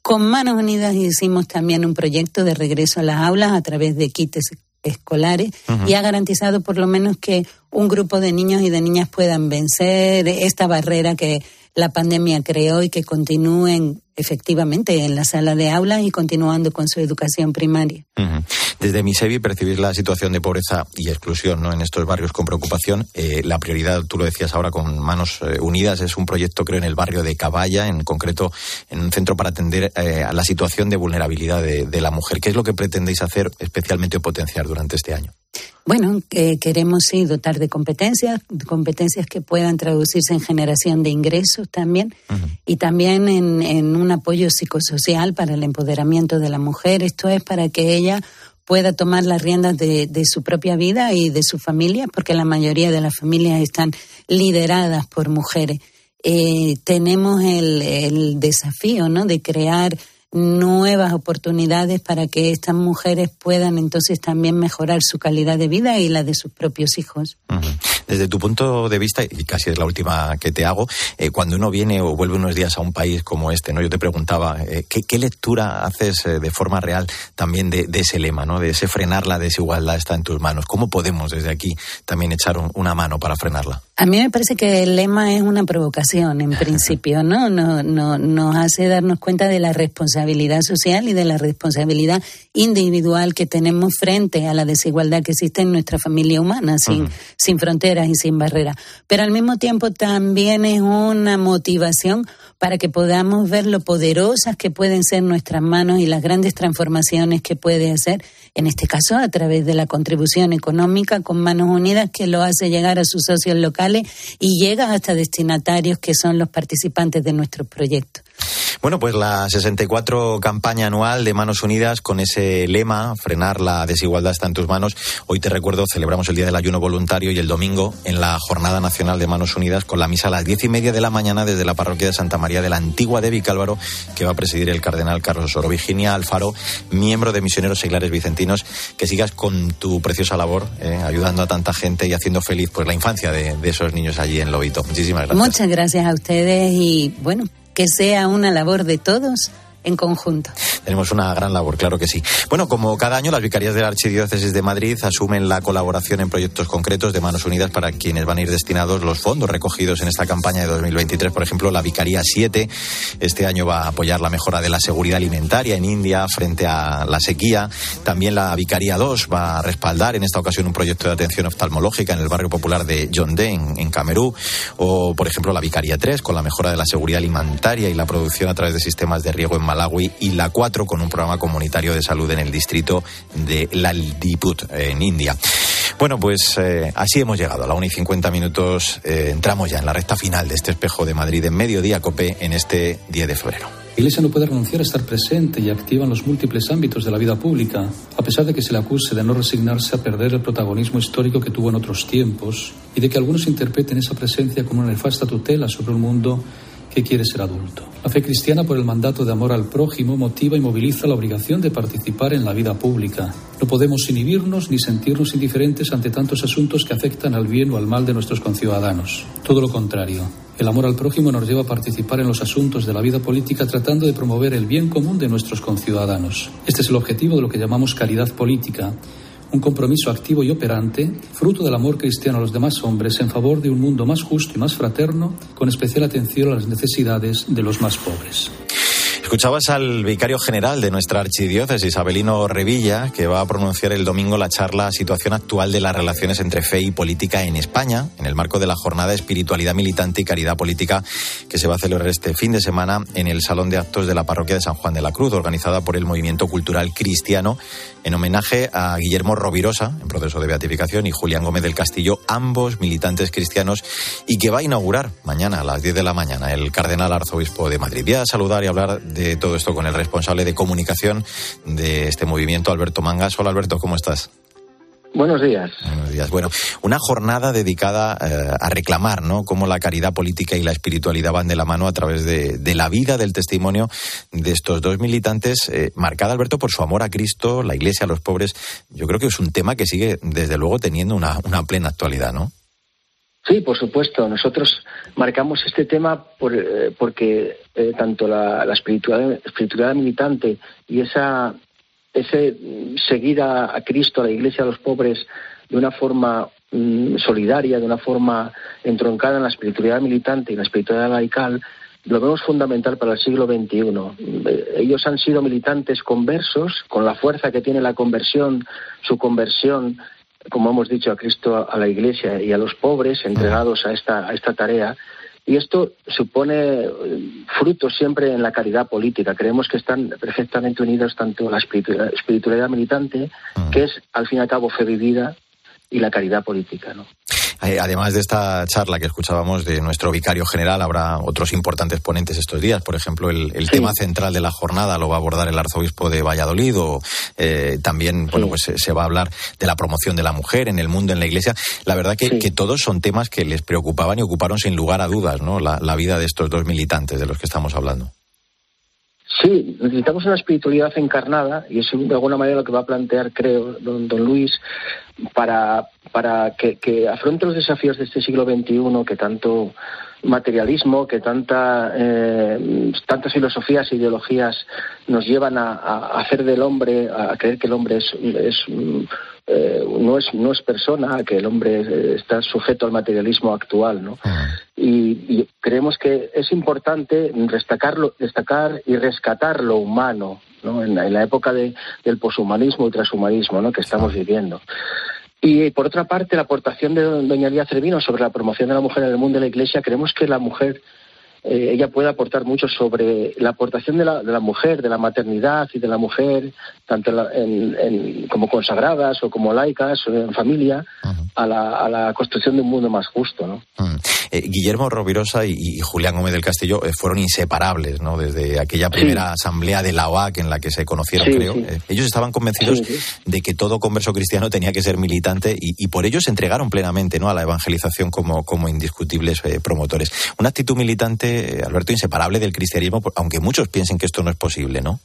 Con Manos Unidas hicimos también un proyecto de regreso a las aulas a través de kits escolares y ha garantizado por lo menos que un grupo de niños y de niñas puedan vencer esta barrera que la pandemia creó y que continúen efectivamente en la sala de aula y continuando con su educación primaria. Desde Misevi percibir la situación de pobreza y exclusión ¿no? en estos barrios con preocupación. Eh, la prioridad, tú lo decías ahora, con Manos eh, Unidas, es un proyecto, creo, en el barrio de Caballa, en concreto en un centro para atender eh, a la situación de vulnerabilidad de, la mujer. ¿Qué es lo que pretendéis hacer especialmente o potenciar durante este año? Bueno, queremos sí dotar de competencias, competencias que puedan traducirse en generación de ingresos también y también en, en un apoyo psicosocial para el empoderamiento de la mujer. Esto es para que ella pueda tomar las riendas de, su propia vida y de su familia, porque la mayoría de las familias están lideradas por mujeres. Eh, tenemos el, el, desafío ¿no? de crear nuevas oportunidades para que estas mujeres puedan entonces también mejorar su calidad de vida y la de sus propios hijos. Desde tu punto de vista, y casi es la última que te hago, eh, cuando uno viene o vuelve unos días a un país como este, ¿no? Yo te preguntaba, eh, ¿qué, lectura haces eh, de forma real también de, ese lema, ¿no? De ese frenar la desigualdad está en tus manos. ¿Cómo podemos desde aquí también echar una mano para frenarla? A mí me parece que el lema es una provocación en principio, ¿no? No, no nos hace darnos cuenta de la responsabilidad social y de la responsabilidad individual que tenemos frente a la desigualdad que existe en nuestra familia humana, sin, sin fronteras y sin barreras. Pero al mismo tiempo también es una motivación para que podamos ver lo poderosas que pueden ser nuestras manos y las grandes transformaciones que puede hacer, en este caso a través de la contribución económica con Manos Unidas, que lo hace llegar a sus socios locales y llega hasta destinatarios que son los participantes de nuestro proyecto. Bueno, pues la 64 campaña anual de Manos Unidas con ese lema, frenar la desigualdad está en tus manos. Hoy te recuerdo, celebramos el Día del Ayuno Voluntario y el domingo en la Jornada Nacional de Manos Unidas con la misa a las diez y media de la mañana desde la parroquia de Santa María de la Antigua de Vicálvaro, que va a presidir el cardenal Carlos Oro. Virginia Alfaro, miembro de Misioneros Seglares Vicentinos, que sigas con tu preciosa labor, eh, ayudando a tanta gente y haciendo feliz pues, la infancia de, de esos niños allí en Lobito. Muchísimas gracias. Muchas gracias a ustedes y bueno, que sea una labor de todos en conjunto. Tenemos una gran labor, claro que sí. Bueno, como cada año, las vicarias de la Archidiócesis de Madrid asumen la colaboración en proyectos concretos de Manos Unidas para quienes van a ir destinados los fondos recogidos en esta campaña de 2023. Por ejemplo, la Vicaría 7 este año va a apoyar la mejora de la seguridad alimentaria en India frente a la sequía. También la Vicaría 2 va a respaldar en esta ocasión un proyecto de atención oftalmológica en el barrio popular de Yondé, en, en Camerú. O, por ejemplo, la Vicaría 3 con la mejora de la seguridad alimentaria y la producción a través de sistemas de riego en Malawi y la 4 con un programa comunitario de salud en el distrito de Laldiput, en India. Bueno, pues eh, así hemos llegado a la 1 y 50 minutos. Eh, entramos ya en la recta final de este espejo de Madrid en mediodía COPE en este 10 de febrero. La Iglesia no puede renunciar a estar presente y activa en los múltiples ámbitos de la vida pública, a pesar de que se le acuse de no resignarse a perder el protagonismo histórico que tuvo en otros tiempos y de que algunos interpreten esa presencia como una nefasta tutela sobre un mundo que quiere ser adulto. La fe cristiana por el mandato de amor al prójimo motiva y moviliza la obligación de participar en la vida pública. No podemos inhibirnos ni sentirnos indiferentes ante tantos asuntos que afectan al bien o al mal de nuestros conciudadanos. Todo lo contrario. El amor al prójimo nos lleva a participar en los asuntos de la vida política tratando de promover el bien común de nuestros conciudadanos. Este es el objetivo de lo que llamamos caridad política un compromiso activo y operante, fruto del amor cristiano a los demás hombres en favor de un mundo más justo y más fraterno, con especial atención a las necesidades de los más pobres. Escuchabas al vicario general de nuestra archidiócesis, Abelino Revilla, que va a pronunciar el domingo la charla Situación actual de las relaciones entre fe y política en España, en el marco de la jornada Espiritualidad Militante y Caridad Política que se va a celebrar este fin de semana en el Salón de Actos de la Parroquia de San Juan de la Cruz, organizada por el Movimiento Cultural Cristiano, en homenaje a Guillermo Rovirosa, en proceso de beatificación, y Julián Gómez del Castillo, ambos militantes cristianos, y que va a inaugurar mañana a las 10 de la mañana el Cardenal Arzobispo de Madrid. Voy a saludar y hablar de todo esto con el responsable de comunicación de este movimiento, Alberto Mangas. Hola Alberto, ¿cómo estás? Buenos días. Buenos días. Bueno, una jornada dedicada eh, a reclamar, ¿no? Cómo la caridad política y la espiritualidad van de la mano a través de, la vida, del testimonio de estos dos militantes, eh, marcada, Alberto, por su amor a Cristo, la Iglesia, a los pobres. Yo creo que es un tema que sigue, desde luego, teniendo una, una plena actualidad, ¿no? Sí, por supuesto. Nosotros marcamos este tema eh, porque eh, tanto la, espiritualidad, militante y ese seguir a, Cristo, a la Iglesia, a los pobres de una forma mm, solidaria, de una forma entroncada en la espiritualidad militante y la espiritualidad laical, lo vemos fundamental para el siglo XXI. Eh, ellos han sido militantes conversos, con la fuerza que tiene la conversión, su conversión, como hemos dicho, a Cristo, a la Iglesia y a los pobres entregados a esta, a esta tarea. Y esto supone eh, frutos siempre en la caridad política. Creemos que están perfectamente unidos tanto la espiritualidad militante, que es al fin y al cabo fe vivida, y la caridad política. ¿no? Eh, además de esta charla que escuchábamos de nuestro vicario general, habrá otros importantes ponentes estos días. Por ejemplo, el, tema central de la jornada lo va a abordar el arzobispo de Valladolid. O, eh, también, bueno, pues se va a hablar de la promoción de la mujer en el mundo, en la iglesia. La verdad que, todos son temas que les preocupaban y ocuparon sin lugar a dudas, ¿no? la vida de estos dos militantes de los que estamos hablando. Sí, necesitamos una espiritualidad encarnada y es de alguna manera lo que va a plantear, creo, don, Luis, para, para que, afronte los desafíos de este siglo XXI que tanto materialismo, que tanta, eh, tantas filosofías e ideologías nos llevan a, hacer del hombre, a creer que el hombre es, es eh, no, es, no es persona, que el hombre está sujeto al materialismo actual. ¿no? Ah. Y, creemos que es importante destacarlo, destacar y rescatar lo humano ¿no? en, la, época de, del poshumanismo y transhumanismo ¿no? que estamos viviendo. Y por otra parte, la aportación de doña Lía Cervino sobre la promoción de la mujer en el mundo de la Iglesia, creemos que la mujer eh, ella puede aportar mucho sobre la aportación de la, de la, mujer, de la maternidad y de la mujer, tanto en, como consagradas o como laicas o en familia, a, la, a, la, construcción de un mundo más justo. ¿no? Eh, Guillermo Rovirosa y, Julián Gómez del Castillo eh, fueron inseparables ¿no? desde aquella primera asamblea de la OAC en la que se conocieron, creo. ellos estaban convencidos de que todo converso cristiano tenía que ser militante y, y, por ello se entregaron plenamente ¿no? a la evangelización como, como indiscutibles promotores. Una actitud militante eh, Alberto, inseparable del cristianismo, aunque muchos piensen que esto no es posible, ¿no?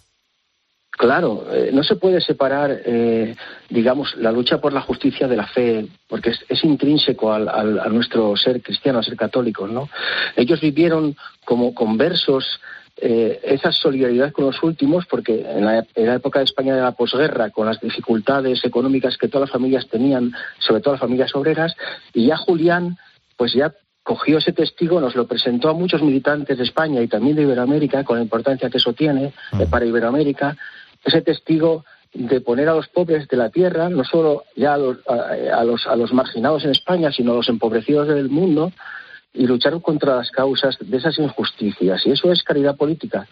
Claro, eh, no se puede separar, eh, digamos, la lucha por la justicia de la fe, porque es, intrínseco al, a nuestro ser cristiano, a ser católicos, ¿no? Ellos vivieron como conversos esa solidaridad con los últimos, porque en la, en la, época de España de la posguerra, con las dificultades económicas que todas las familias tenían, sobre todo las familias obreras, y ya Julián, pues ya cogió ese testigo, nos lo presentó a muchos militantes de España y también de Iberoamérica, con la importancia que eso tiene eh, mm. para Iberoamérica, ese testigo de poner a los pobres de la tierra, no solo ya a los, a, los, a los marginados en España, sino a los empobrecidos del mundo, y luchar contra las causas de esas injusticias. Y eso es caridad política,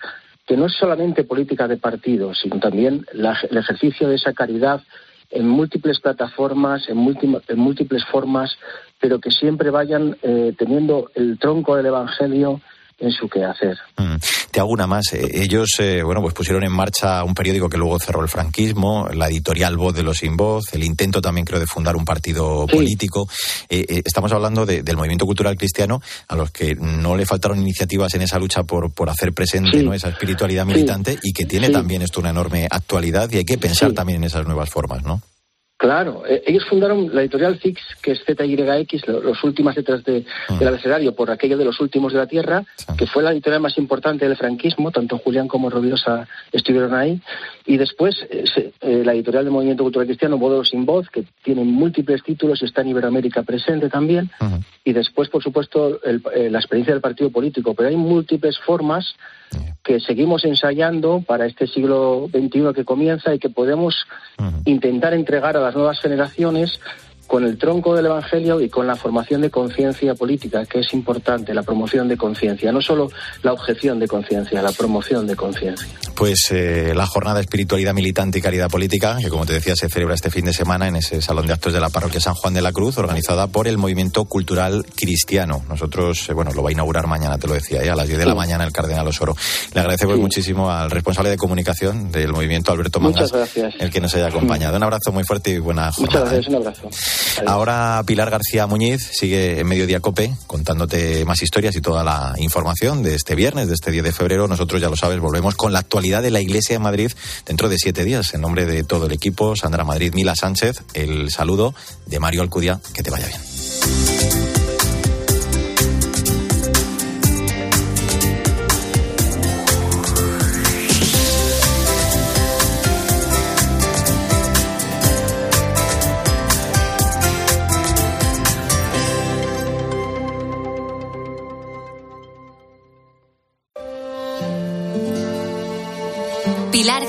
que no es solamente política de partido, sino también el ejercicio de esa caridad en múltiples plataformas, en, en múltiples formas, pero que siempre vayan eh, teniendo el tronco del Evangelio en su quehacer. Mm. Te hago una más. Eh, ellos, eh, bueno, pues pusieron en marcha un periódico que luego cerró el franquismo, la editorial Voz de los Sin Voz, el intento también creo de fundar un partido político. estamos hablando del movimiento cultural cristiano a los que no le faltaron iniciativas en esa lucha por, por hacer presente ¿no? esa espiritualidad militante y que tiene también esto una enorme actualidad y hay que pensar también en esas nuevas formas, ¿no? Claro, eh, ellos fundaron la editorial Fix, que es ZYX, los últimas letras de, mm. del abecedario, por aquello de los últimos de la Tierra, que fue la editorial más importante del franquismo, tanto Julián como Rovirosa estuvieron ahí. Y después eh, eh, la editorial del Movimiento Cultural Cristiano, Modo Sin Voz, que tiene múltiples títulos y está en Iberoamérica presente también. Y después, por supuesto, la experiencia del partido político. Pero hay múltiples formas que seguimos ensayando para este siglo XXI que comienza y que podemos intentar entregar a las nuevas generaciones con el tronco del Evangelio y con la formación de conciencia política, que es importante, la promoción de conciencia, no solo la objeción de conciencia, la promoción de conciencia. Pues eh, la jornada Espiritualidad Militante y Caridad Política, que como te decía se celebra este fin de semana en ese Salón de Actos de la Parroquia San Juan de la Cruz, organizada por el Movimiento Cultural Cristiano. Nosotros, eh, bueno, lo va a inaugurar mañana, te lo decía, ¿eh? a las 10 de la mañana el Cardenal Osoro. Le agradecemos muchísimo al responsable de comunicación del movimiento, Alberto Mangas, el que nos haya acompañado. Un abrazo muy fuerte y buena jornada. Muchas gracias, un abrazo. Ahora Pilar García Muñiz sigue en Mediodía Cope contándote más historias y toda la información de este viernes, de este 10 de febrero. Nosotros, ya lo sabes, volvemos con la actualidad de la Iglesia de Madrid dentro de siete días. En nombre de todo el equipo, Sandra Madrid, Mila Sánchez, el saludo de Mario Alcudia. Que te vaya bien.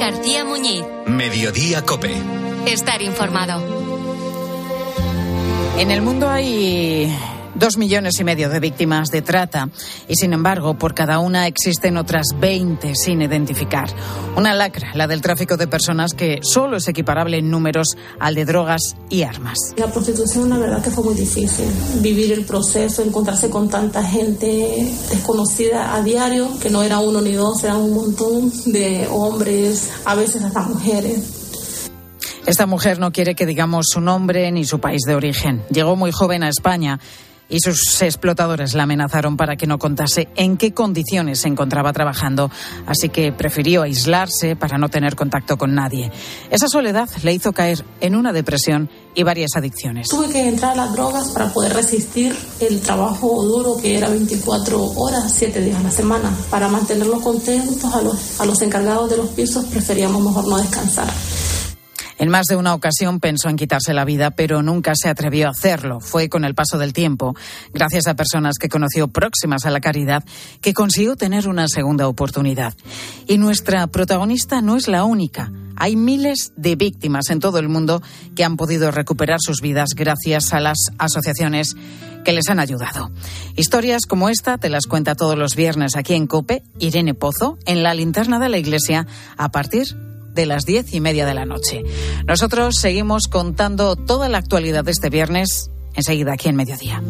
García Muñiz. Mediodía Cope. Estar informado. En el mundo hay dos millones y medio de víctimas de trata y, sin embargo, por cada una existen otras 20 sin identificar. Una lacra, la del tráfico de personas, que solo es equiparable en números al de drogas y armas. La prostitución, la verdad que fue muy difícil. Vivir el proceso, encontrarse con tanta gente desconocida a diario, que no era uno ni dos, eran un montón de hombres, a veces hasta mujeres. Esta mujer no quiere que digamos su nombre ni su país de origen. Llegó muy joven a España y sus explotadores la amenazaron para que no contase en qué condiciones se encontraba trabajando, así que prefirió aislarse para no tener contacto con nadie. Esa soledad le hizo caer en una depresión y varias adicciones. Tuve que entrar a las drogas para poder resistir el trabajo duro que era 24 horas, 7 días a la semana. Para mantenerlos contentos a los, a los encargados de los pisos preferíamos mejor no descansar. En más de una ocasión pensó en quitarse la vida, pero nunca se atrevió a hacerlo. Fue con el paso del tiempo, gracias a personas que conoció próximas a la caridad, que consiguió tener una segunda oportunidad. Y nuestra protagonista no es la única. Hay miles de víctimas en todo el mundo que han podido recuperar sus vidas gracias a las asociaciones que les han ayudado. Historias como esta te las cuenta todos los viernes aquí en COPE Irene Pozo en la linterna de la iglesia a partir de las diez y media de la noche. Nosotros seguimos contando toda la actualidad de este viernes enseguida aquí en Mediodía.